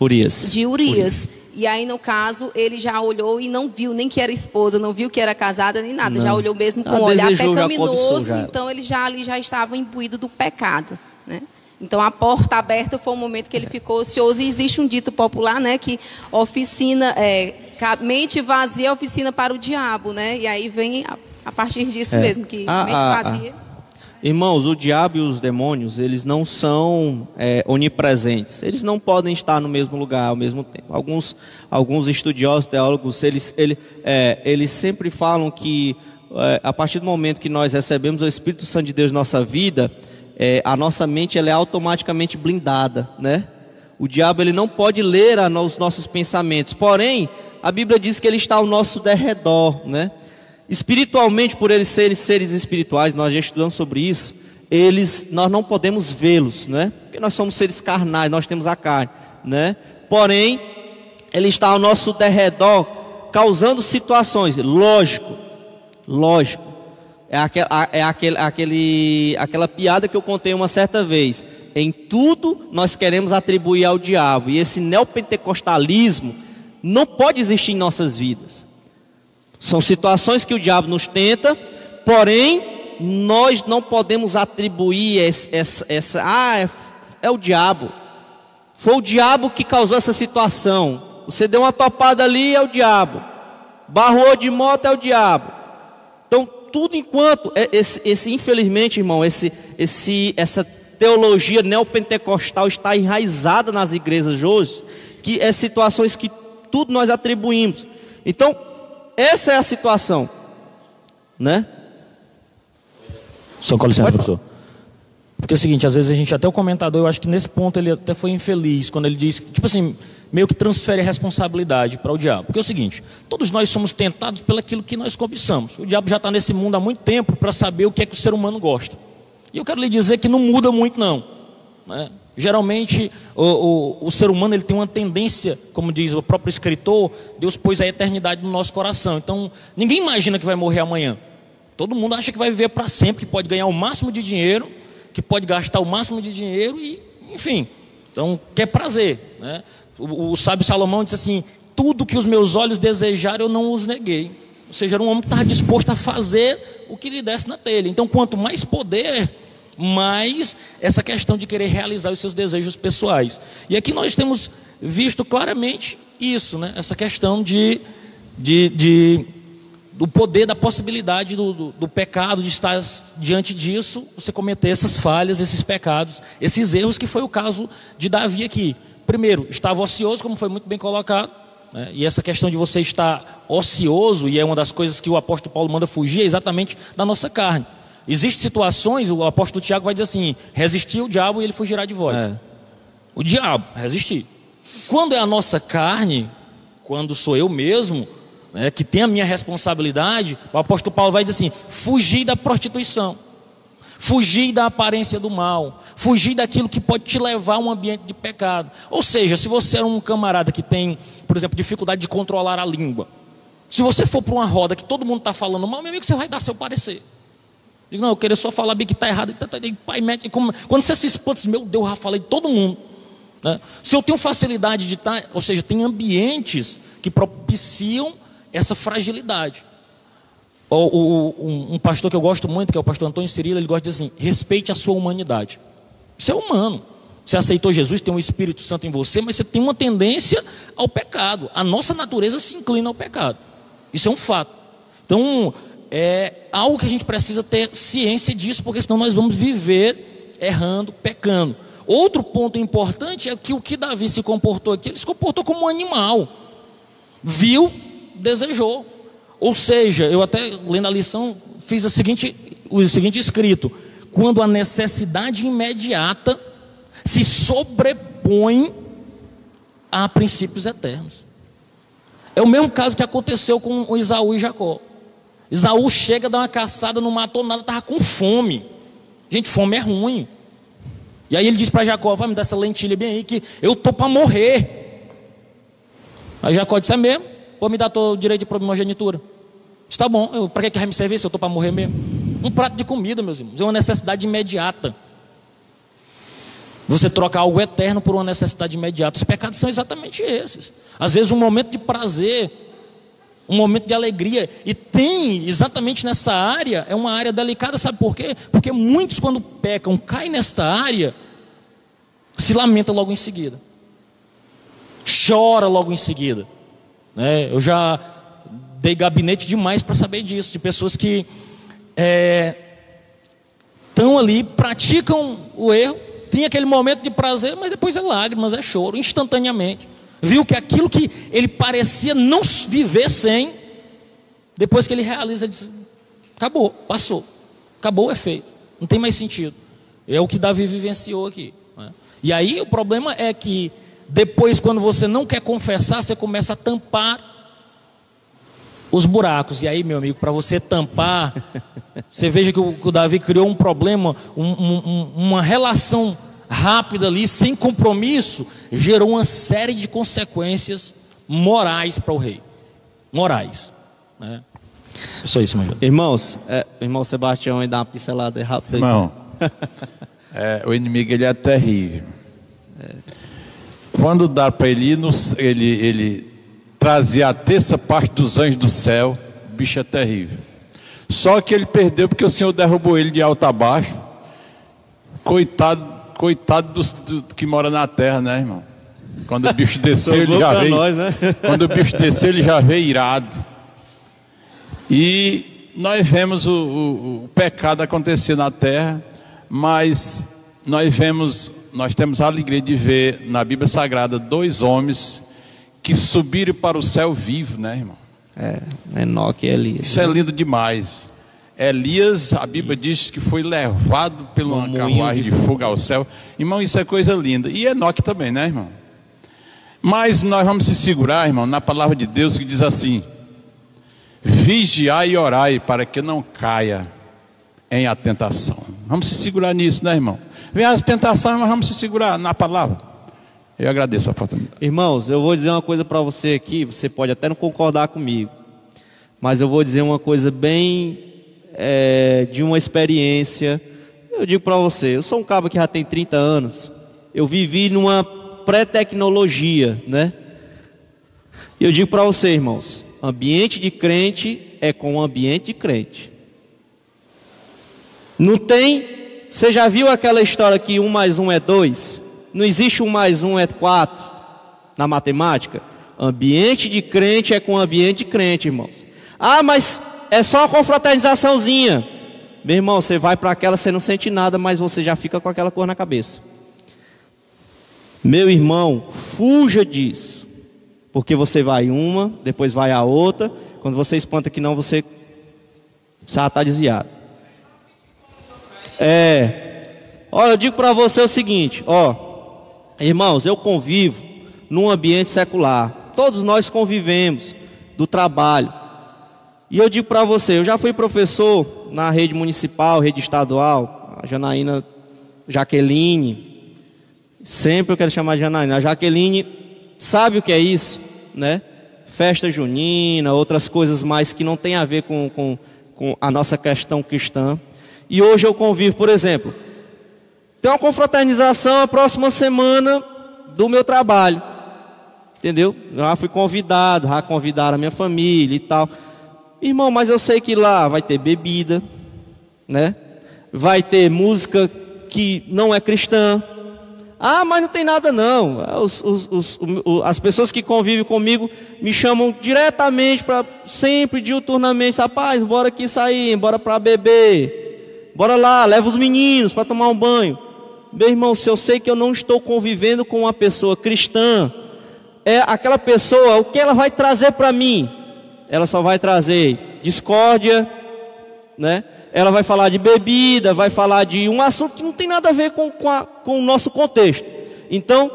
Urias. de Urias. E aí, no caso, ele já olhou e não viu nem que era esposa, não viu que era casada, nem nada. Já Não. olhou mesmo com Ah, um olhar já cobiçou, pecaminoso. já. Então, ele já ali já estava imbuído do pecado, né? Então, a porta aberta foi o momento que ele ficou ocioso. E existe um dito popular, né? Que oficina, é, mente vazia é oficina para o diabo, né? E aí vem a, a partir disso É. mesmo, que Ah, mente ah, vazia... Irmãos, o diabo e os demônios, eles não são é, onipresentes. Eles não podem estar no mesmo lugar ao mesmo tempo. Alguns, alguns estudiosos, teólogos, eles, ele, é, eles sempre falam que é, a partir do momento que nós recebemos o Espírito Santo de Deus na nossa vida, é, a nossa mente ela é automaticamente blindada, né? O diabo ele não pode ler os nossos pensamentos. Porém, a Bíblia diz que ele está ao nosso derredor, né? Espiritualmente, por eles serem seres espirituais, nós já estudamos sobre isso. Eles, nós não podemos vê-los, né? Porque nós somos seres carnais, nós temos a carne, né? Porém, ele está ao nosso derredor, causando situações. Lógico, lógico. É, aquel, a- é aquele, aquele, aquela piada que eu contei uma certa vez. Em tudo nós queremos atribuir ao diabo. E esse neopentecostalismo não pode existir em nossas vidas. São situações que o diabo nos tenta, porém, nós não podemos atribuir esse- essa, essa ah, é, é o diabo. Foi o diabo que causou essa situação. Você deu uma topada ali, é o diabo. Barrou de moto, é o diabo. Então, tudo enquanto é- esse, esse, infelizmente, irmão, esse, esse, essa teologia neopentecostal está enraizada nas igrejas hoje, que é situações que tudo nós atribuímos. Então, essa é a situação, né? Só com licença, Pode professor. Porque é o seguinte, às vezes a gente, até o comentador, eu acho que nesse ponto ele até foi infeliz, quando ele diz, que, tipo assim, meio que transfere a responsabilidade para o diabo. Porque é o seguinte, todos nós somos tentados pelaquilo que nós cobiçamos. O diabo já está nesse mundo há muito tempo para saber o que é que o ser humano gosta. E eu quero lhe dizer que não muda muito, não. né? Geralmente, o, o, o ser humano ele tem uma tendência, como diz o próprio escritor, Deus pôs a eternidade no nosso coração. Então, ninguém imagina que vai morrer amanhã. Todo mundo acha que vai viver para sempre, que pode ganhar o máximo de dinheiro, que pode gastar o máximo de dinheiro e, enfim. Então, quer prazer. Né? O, o sábio Salomão disse assim: tudo que os meus olhos desejaram, eu não os neguei. Ou seja, era um homem que estava disposto a fazer o que lhe desse na telha. Então, quanto mais poder, mais essa questão de querer realizar os seus desejos pessoais. E aqui nós temos visto claramente isso, né? essa questão de, de, de do poder, da possibilidade do, do, do, pecado, de estar diante disso, você cometer essas falhas, esses pecados, esses erros, que foi o caso de Davi aqui. Primeiro, estava ocioso, como foi muito bem colocado, né? e essa questão de você estar ocioso, e é uma das coisas que o apóstolo Paulo manda fugir, é exatamente da nossa carne. Existem situações, o apóstolo Tiago vai dizer assim: resistir o diabo e ele fugirá de vós. É. O diabo, resistir. Quando é a nossa carne, quando sou eu mesmo, né, que tem a minha responsabilidade, o apóstolo Paulo vai dizer assim: fugir da prostituição, fugir da aparência do mal, fugir daquilo que pode te levar a um ambiente de pecado. Ou seja, se você é um camarada que tem, por exemplo, dificuldade de controlar a língua, se você for para uma roda que todo mundo está falando mal, meu amigo, você vai dar seu parecer. Digo, não, eu queria só falar bem que está errado. Pai, mete, como, quando você se espanta, meu Deus, eu já falei de todo mundo. Né? Se eu tenho facilidade de estar, ou seja, tem ambientes que propiciam essa fragilidade. O, o, um, um pastor que eu gosto muito, que é o pastor Antônio Cirilo, ele gosta de dizer assim: respeite a sua humanidade. Isso é humano. Você aceitou Jesus, tem um Espírito Santo em você, mas você tem uma tendência ao pecado. A nossa natureza se inclina ao pecado. Isso é um fato. Então, é algo que a gente precisa ter ciência disso, porque senão nós vamos viver errando, pecando. Outro ponto importante é que o que Davi se comportou aqui, ele se comportou como um animal. Viu, desejou. Ou seja, eu até lendo a lição fiz o seguinte, o seguinte escrito: quando a necessidade imediata se sobrepõe a princípios eternos. É o mesmo caso que aconteceu com Isaú e Jacó. Isaú chega, dá uma caçada, não matou nada, estava com fome. Gente, fome é ruim. E aí ele diz para Jacó: me dá essa lentilha bem aí, que eu estou para morrer. Aí Jacó disse: é mesmo? Pô, me dá o direito de primogenitura. Está bom, para que, que vai me servir se eu estou para morrer mesmo? Um prato de comida, meus irmãos, é uma necessidade imediata. Você troca algo eterno por uma necessidade imediata. Os pecados são exatamente esses. Às vezes, um momento de prazer, um momento de alegria. E tem exatamente nessa área, é uma área delicada, sabe por quê? Porque muitos, quando pecam, caem nesta área, se lamenta logo em seguida, chora logo em seguida. Né? Eu já dei gabinete demais para saber disso, de pessoas que estão é, ali, praticam o erro tinha aquele momento de prazer, mas depois é lágrimas, é choro, instantaneamente. Viu que aquilo que ele parecia não viver sem, depois que ele realiza, diz, acabou, passou, acabou o efeito, não tem mais sentido. É o que Davi vivenciou aqui. Né? E aí o problema é que depois, quando você não quer confessar, você começa a tampar os buracos. E aí, meu amigo, para você tampar, você veja que o, que o, Davi criou um problema, um, um, uma relação rápida ali, sem compromisso, gerou uma série de consequências morais para o rei. Morais. Né? É só isso, meu Irmãos, é, irmão Sebastião, aí dá uma pincelada rápida. Irmão, é, o inimigo ele é terrível. É. Quando dá para ele, ele, ele trazia a terça parte dos anjos do céu, o bicho é terrível. Só que ele perdeu porque o Senhor derrubou ele de alto a baixo. Coitado coitado dos, do, que mora na terra, né, irmão? Quando o bicho desceu, ele já veio. Nós, né? Quando o bicho desceu, ele já veio irado. E nós vemos o, o, o pecado acontecer na terra, mas nós vemos, nós temos a alegria de ver na Bíblia Sagrada dois homens que subiram para o céu vivo, né, irmão? É, Enoque e Elias. Isso é lindo demais. Elias, a Bíblia diz que foi levado pela uma carruagem de fogo ao céu. Irmão, isso é coisa linda. E Enoque também, né, irmão? Mas nós vamos se segurar, irmão, na palavra de Deus que diz assim: vigiai e orai para que não caia em a tentação. Vamos se segurar nisso, né, irmão? Vem as tentações, mas vamos se segurar na palavra. Eu agradeço a oportunidade. Irmãos, eu vou dizer uma coisa para você aqui, você pode até não concordar comigo, mas eu vou dizer uma coisa bem é, de uma experiência. Eu digo para você, eu sou um cabo que já tem 30 anos. Eu vivi numa pré-tecnologia, né? E eu digo para você, irmãos, ambiente de crente é com ambiente de crente. Não tem. Você já viu aquela história que um mais um é dois? Não existe um mais um é quatro na matemática? Ambiente de crente é com ambiente de crente, irmãos. Ah, mas é só uma confraternizaçãozinha. Meu irmão, você vai para aquela, você não sente nada, mas você já fica com aquela cor na cabeça. Meu irmão, fuja disso. Porque você vai uma, depois vai a outra. Quando você espanta que não, você está desviado. É. Olha, eu digo para você o seguinte, ó. Irmãos, eu convivo num ambiente secular. Todos nós convivemos do trabalho. E eu digo para você, eu já fui professor na rede municipal, rede estadual, a Janaína Jaqueline, sempre eu quero chamar de Janaína, a Jaqueline sabe o que é isso, né? Festa junina, outras coisas mais que não tem a ver com, com, com a nossa questão cristã. E hoje eu convivo, por exemplo, tem uma confraternização a próxima semana do meu trabalho. entendeu? Já fui convidado, já convidaram a minha família e tal. Irmão, mas eu sei que lá vai ter bebida, né? Vai ter música que não é cristã. Ah, mas não tem nada não. Os, os, os, as pessoas que convivem comigo me chamam diretamente para sempre, diuturnamente, rapaz, bora aqui sair, bora para beber. Bora lá, leva os meninos para tomar um banho. Meu irmão, se eu sei que eu não estou convivendo com uma pessoa cristã, é aquela pessoa, o que ela vai trazer para mim? Ela só vai trazer discórdia, né? ela vai falar de bebida, vai falar de um assunto que não tem nada a ver com, com, a, com o nosso contexto. Então,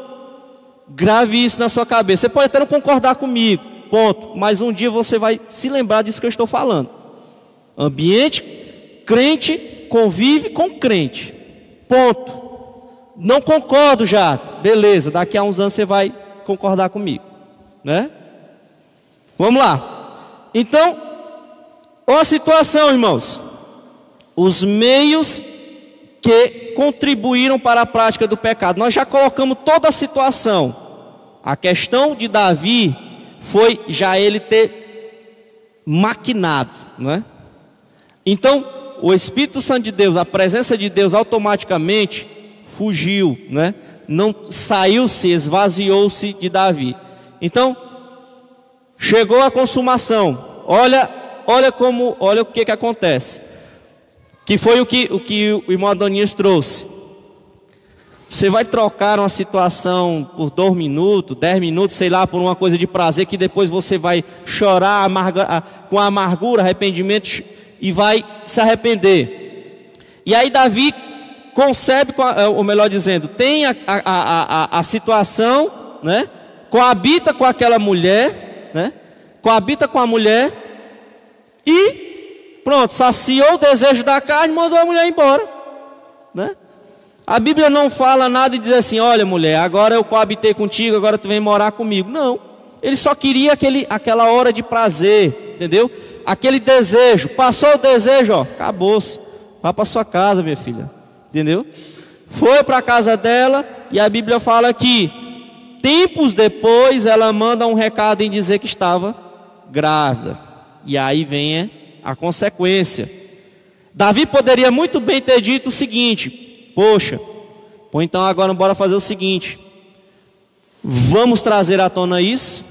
grave isso na sua cabeça. Você pode até não concordar comigo, ponto. Mas um dia você vai se lembrar disso que eu estou falando. Ambiente crente convive com crente. Ponto. Não concordo já. Beleza, daqui a uns anos você vai concordar comigo, né? Vamos lá. Então, olha a situação, irmãos os meios que contribuíram para a prática do pecado. Nós já colocamos toda a situação. A questão de Davi foi já ele ter maquinado, não é? Então, o Espírito Santo de Deus, a presença de Deus automaticamente fugiu, né? Não saiu-se, esvaziou-se de Davi. Então, chegou a consumação. Olha, olha como, olha o que que acontece. Que foi o que o, que o irmão Adonias trouxe. Você vai trocar uma situação por dois minutos, dez minutos, sei lá, por uma coisa de prazer, que depois você vai chorar amarga, com amargura, arrependimento e vai se arrepender. E aí Davi concebe, é, ou melhor dizendo, tem a, a, a, a, situação, né? coabita com aquela mulher, né? coabita com a mulher e Pronto, saciou o desejo da carne, mandou a mulher embora. Né? A Bíblia não fala nada e diz assim: olha, mulher, agora eu coabitei contigo, agora tu vem morar comigo. Não. Ele só queria aquele, aquela hora de prazer, entendeu? Aquele desejo. Passou o desejo, ó, acabou-se. Vá para sua casa, minha filha. Entendeu? Foi para a casa dela e a Bíblia fala que tempos depois ela manda um recado em dizer que estava grávida. E aí vem a consequência. Davi poderia muito bem ter dito o seguinte: Poxa, então agora bora fazer o seguinte: Vamos trazer à tona isso,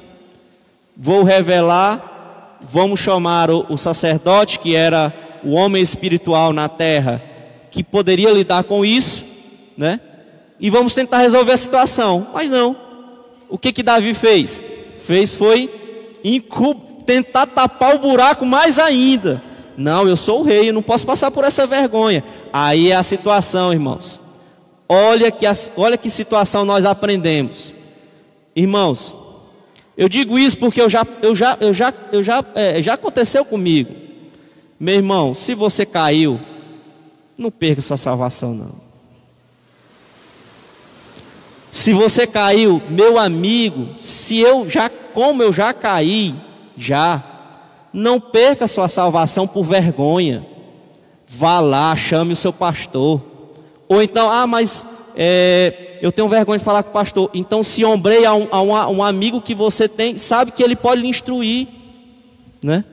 vou revelar, vamos chamar o, o sacerdote, que era o homem espiritual na terra, que poderia lidar com isso, né? E vamos tentar resolver a situação. Mas não. O que que Davi fez? Fez foi tentar tapar o buraco mais ainda. Não, eu sou o rei, eu não posso passar por essa vergonha. Aí é a situação, irmãos. Olha que, olha que situação nós aprendemos. Irmãos, eu digo isso porque eu já, eu já, eu já, eu já, é, já aconteceu comigo. Meu irmão, se você caiu, não perca sua salvação, não. Se você caiu, meu amigo, se eu já, como eu já caí, já. Não perca sua salvação por vergonha. Vá lá, chame o seu pastor. Ou então, ah, mas é, eu tenho vergonha de falar com o pastor. Então se ombreie a, um, a um, um amigo que você tem, sabe que ele pode lhe instruir. Né?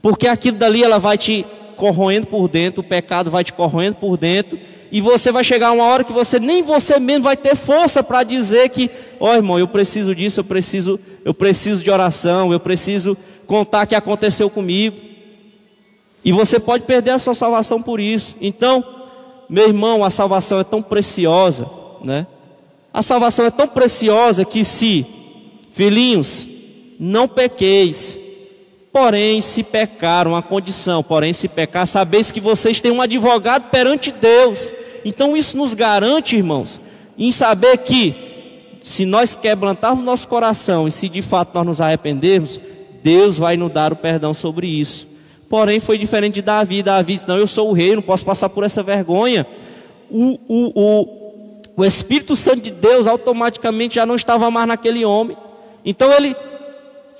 Porque aquilo dali ela vai te corroendo por dentro, o pecado vai te corroendo por dentro, e você vai chegar uma hora que você nem você mesmo vai ter força para dizer que, ó oh, irmão, eu preciso disso, eu preciso, eu preciso de oração, eu preciso contar o que aconteceu comigo. E você pode perder a sua salvação por isso. Então, meu irmão, a salvação é tão preciosa, né? A salvação é tão preciosa que se, filhinhos, não pequeis, Porém, se pecar, uma condição, porém, se pecar, sabeis que vocês têm um advogado perante Deus. Então, isso nos garante, irmãos, em saber que, se nós quebrantarmos nosso coração e se de fato nós nos arrependermos, Deus vai nos dar o perdão sobre isso. Porém, foi diferente de Davi. Davi disse: Não, eu sou o rei, não posso passar por essa vergonha. O, o, o, o Espírito Santo de Deus automaticamente já não estava mais naquele homem. Então, ele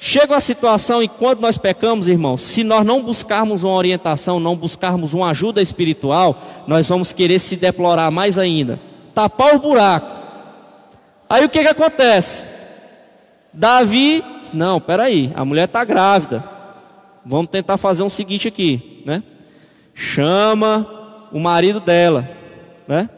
Chega a situação e quando nós pecamos, irmãos, se nós não buscarmos uma orientação, não buscarmos uma ajuda espiritual, nós vamos querer se deplorar mais ainda, tapar o buraco. Aí o que, que acontece? Davi, não, peraí, a mulher está grávida. Vamos tentar fazer um seguinte aqui, né? Chama o marido dela, né?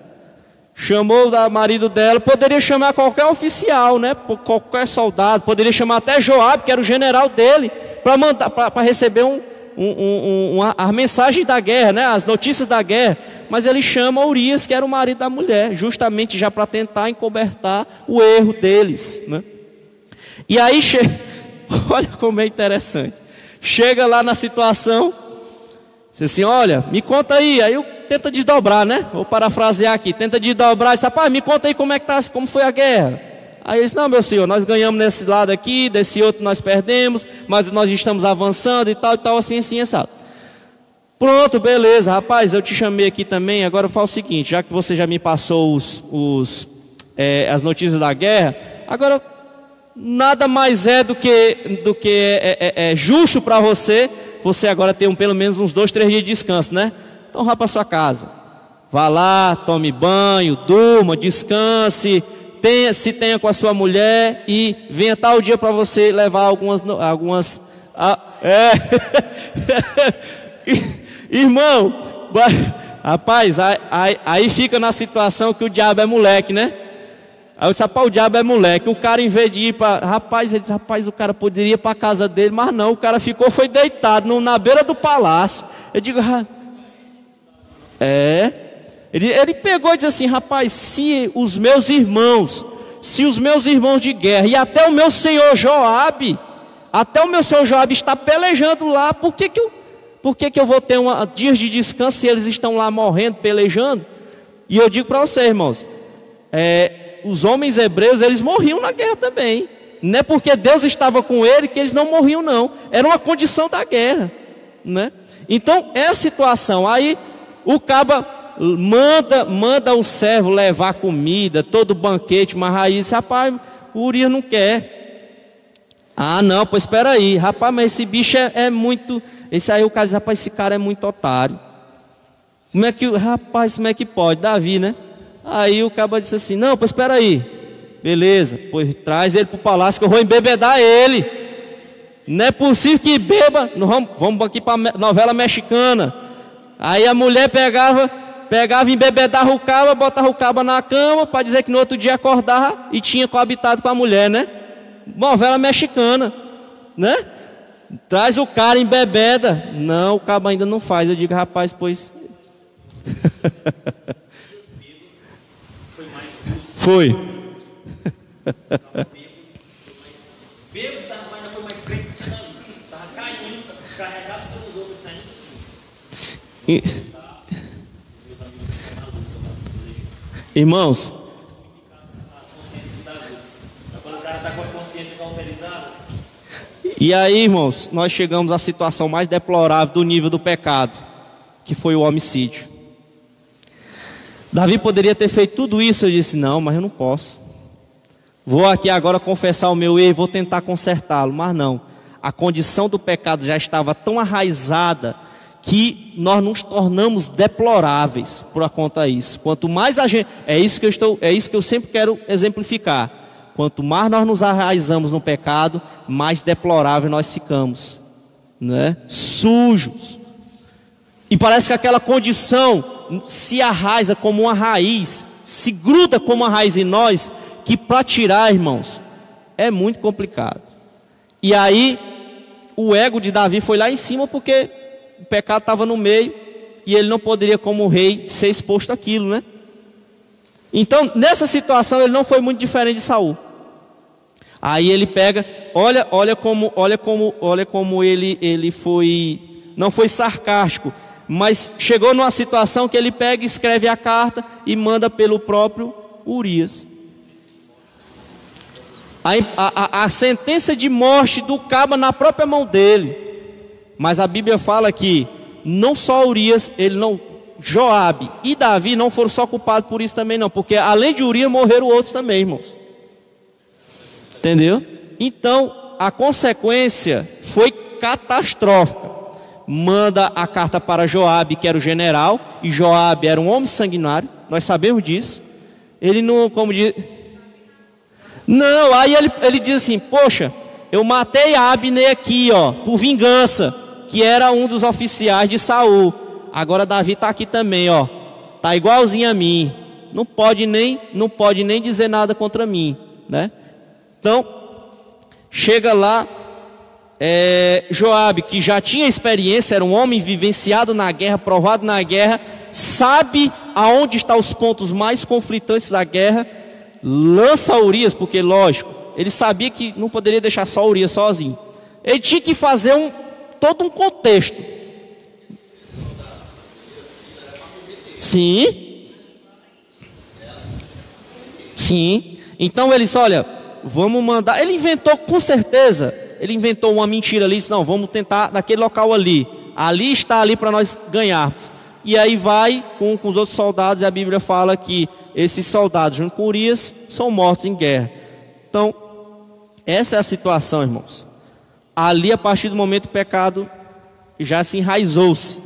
Chamou o marido dela, poderia chamar qualquer oficial, né? Qualquer soldado, poderia chamar até Joab, que era o general dele, para mandar, para receber um, um, um, um, a mensagem da guerra, né? As notícias da guerra. Mas ele chama Urias, que era o marido da mulher, justamente já para tentar encobertar o erro deles, né? E aí chega, olha como é interessante. Chega lá na situação, diz assim: Olha, me conta aí. Aí eu tenta desdobrar, né? Vou parafrasear aqui: tenta desdobrar. Diz, rapaz, me conta aí como é que tá, como foi a guerra. Aí ele disse: Não, meu senhor, nós ganhamos nesse lado aqui, desse outro nós perdemos, mas nós estamos avançando e tal e tal, assim, assim, sabe? Pronto, beleza, rapaz, eu te chamei aqui também. Agora eu falo o seguinte: já que você já me passou os, os é, as notícias da guerra, agora nada mais é do que, do que é, é, é justo para você, você agora ter um, pelo menos uns dois, três dias de descanso, né? Então vá para sua casa. Vá lá, tome banho, durma, descanse, tenha, se tenha com a sua mulher e venha tal dia para você levar algumas. algumas ah, é. Irmão, rapaz, aí, aí, fica na situação que o diabo é moleque, né? Aí eu disse, rapaz, o diabo é moleque. O cara, em vez de ir para. Rapaz, ele disse, rapaz, o cara poderia ir para a casa dele, mas não, o cara ficou, foi deitado no, na beira do palácio. Eu digo, ah, é. Ele, ele pegou e disse assim, rapaz, se os meus irmãos, se os meus irmãos de guerra, e até o meu senhor Joabe, até o meu senhor Joabe está pelejando lá, por que, que eu. Por que, que eu vou ter uma, dias de descanso se eles estão lá morrendo, pelejando? E eu digo para vocês, irmãos, é, os homens hebreus, eles morriam na guerra também. Não é porque Deus estava com ele que eles não morriam, não. Era uma condição da guerra. Né? Então, é a situação. Aí, o caba manda, manda o servo levar comida, todo banquete, mas raiz, rapaz, o Urias não quer. Ah, não, pois espera aí, rapaz, mas esse bicho é, é, muito. Esse aí o cara diz, rapaz, esse cara é muito otário. Como é que, rapaz, como é que pode? Davi, né? Aí o cabo disse assim: Não, pois espera aí. Beleza, pois traz ele para o palácio que eu vou embebedar ele. Não é possível que beba. Vamos, vamos aqui para novela mexicana. Aí a mulher pegava, pegava, embebedava o cabo, botava o cabo na cama para dizer que no outro dia acordava e tinha coabitado com a mulher, né? Novela mexicana, né? Traz o cara em bebeda. Não, o cabo ainda não faz. Eu digo, rapaz, pois. Foi. Bêbado estava ainda foi mais crente que estava caindo, carregado pelos outros, saindo assim. Irmãos, E aí, irmãos, nós chegamos à situação mais deplorável do nível do pecado, que foi o homicídio. Davi poderia ter feito tudo isso, eu disse: Não, mas eu não posso. Vou aqui agora confessar o meu erro, vou tentar consertá-lo, mas não. A condição do pecado já estava tão arraizada que nós nos tornamos deploráveis por conta disso. Quanto mais a gente, é isso que eu estou, é isso que eu sempre quero exemplificar. Quanto mais nós nos arraizamos no pecado, mais deplorável nós ficamos, né? Sujos. E parece que aquela condição se arraiza como uma raiz, se gruda como uma raiz em nós, que para tirar, irmãos, é muito complicado. E aí, o ego de Davi foi lá em cima porque pecado estava no meio e ele não poderia, como rei, ser exposto àquilo, né? Então, nessa situação, ele não foi muito diferente de Saul. Aí ele pega, olha, olha como, olha como, olha como ele, ele foi, não foi sarcástico, mas chegou numa situação que ele pega, escreve a carta e manda pelo próprio Urias. A, a, a, sentença de morte do cabo na própria mão dele. Mas a Bíblia fala que não só Urias, ele não, Joabe e Davi não foram só culpados por isso também não, porque além de Urias morreram outros também, irmãos. Entendeu? Então a consequência foi catastrófica manda a carta para Joabe, que era o general, e Joabe era um homem sanguinário, nós sabemos disso. Ele não, como diz, Não, aí ele, ele diz assim: Poxa, eu matei Abner aqui, ó, por vingança, que era um dos oficiais de Saul. Agora Davi está aqui também, ó, tá igualzinho a mim. Não pode nem, não pode nem dizer nada contra mim, né? Então, chega lá é, Joabe, que já tinha experiência, era um homem vivenciado na guerra, provado na guerra, sabe aonde estão os pontos mais conflitantes da guerra, lança Urias, porque lógico, ele sabia que não poderia deixar só Urias sozinho. Ele tinha que fazer um, todo um contexto. Sim. Sim. Então ele disse: olha, vamos mandar. Ele inventou com certeza. Ele inventou uma mentira ali. Disse, não, vamos tentar naquele local ali. Ali está ali para nós ganharmos. E aí vai com, com os outros soldados. E a Bíblia fala que esses soldados, junto com Urias, são mortos em guerra. Então, essa é a situação, irmãos. Ali, a partir do momento, o pecado já se enraizou-se.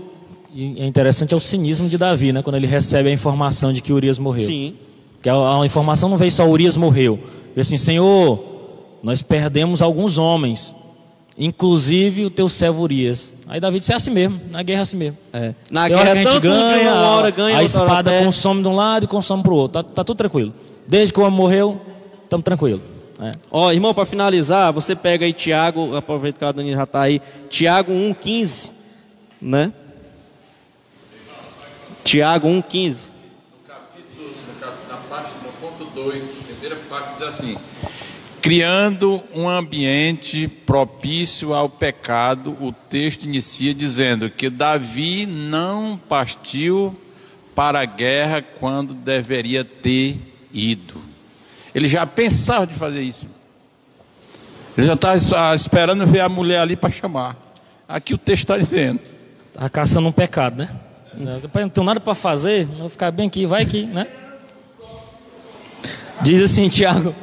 E é interessante é o cinismo de Davi, né? Quando ele recebe a informação de que Urias morreu. Sim. Que a, a informação não veio só Urias morreu. Veio assim, Senhor, nós perdemos alguns homens, inclusive o teu servo Urias. Aí Davi disse, é assim mesmo, na guerra é assim mesmo. É. Na Tem hora guerra, que a gente ganha, uma hora ganha, a hora espada consome de um lado e consome para o outro. Tá, tá tudo tranquilo. Desde que o homem morreu, estamos tranquilos. É. Ó, irmão, para finalizar, você pega aí Tiago, aproveita que a Dani já está aí, Tiago 1,15, né? Tiago 1,15. capítulo, no cap- na parte, no ponto 2, primeira parte diz assim: Criando um ambiente propício ao pecado, o texto inicia dizendo que Davi não partiu para a guerra quando deveria ter ido. Ele já pensava de fazer isso. Ele já estava esperando ver a mulher ali para chamar. Aqui o texto está dizendo. Tá caçando um pecado, né? Não tenho nada para fazer, vou ficar bem aqui, vai aqui, né? Diz assim, Tiago.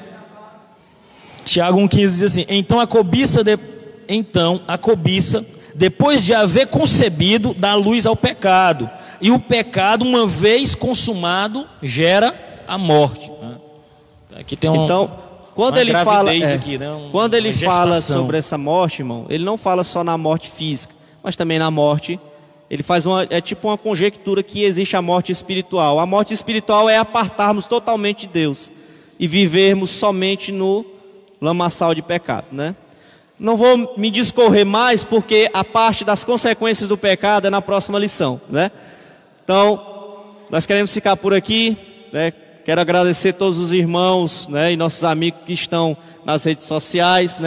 Tiago 1,15 diz assim: Então a cobiça, de... então a cobiça, depois de haver concebido, dá luz ao pecado. E o pecado, uma vez consumado, gera a morte. né? Aqui tem um. Então, quando uma ele fala, é, aqui, né? Um- quando ele fala sobre essa morte, irmão, ele não fala só na morte física, mas também na morte. Ele faz uma, é tipo uma conjectura que existe a morte espiritual. A morte espiritual é apartarmos totalmente de Deus e vivermos somente no lamaçal de pecado, né? Não vou me discorrer mais porque a parte das consequências do pecado é na próxima lição, né? Então, nós queremos ficar por aqui, né? Quero agradecer todos os irmãos, né, e nossos amigos que estão nas redes sociais, né?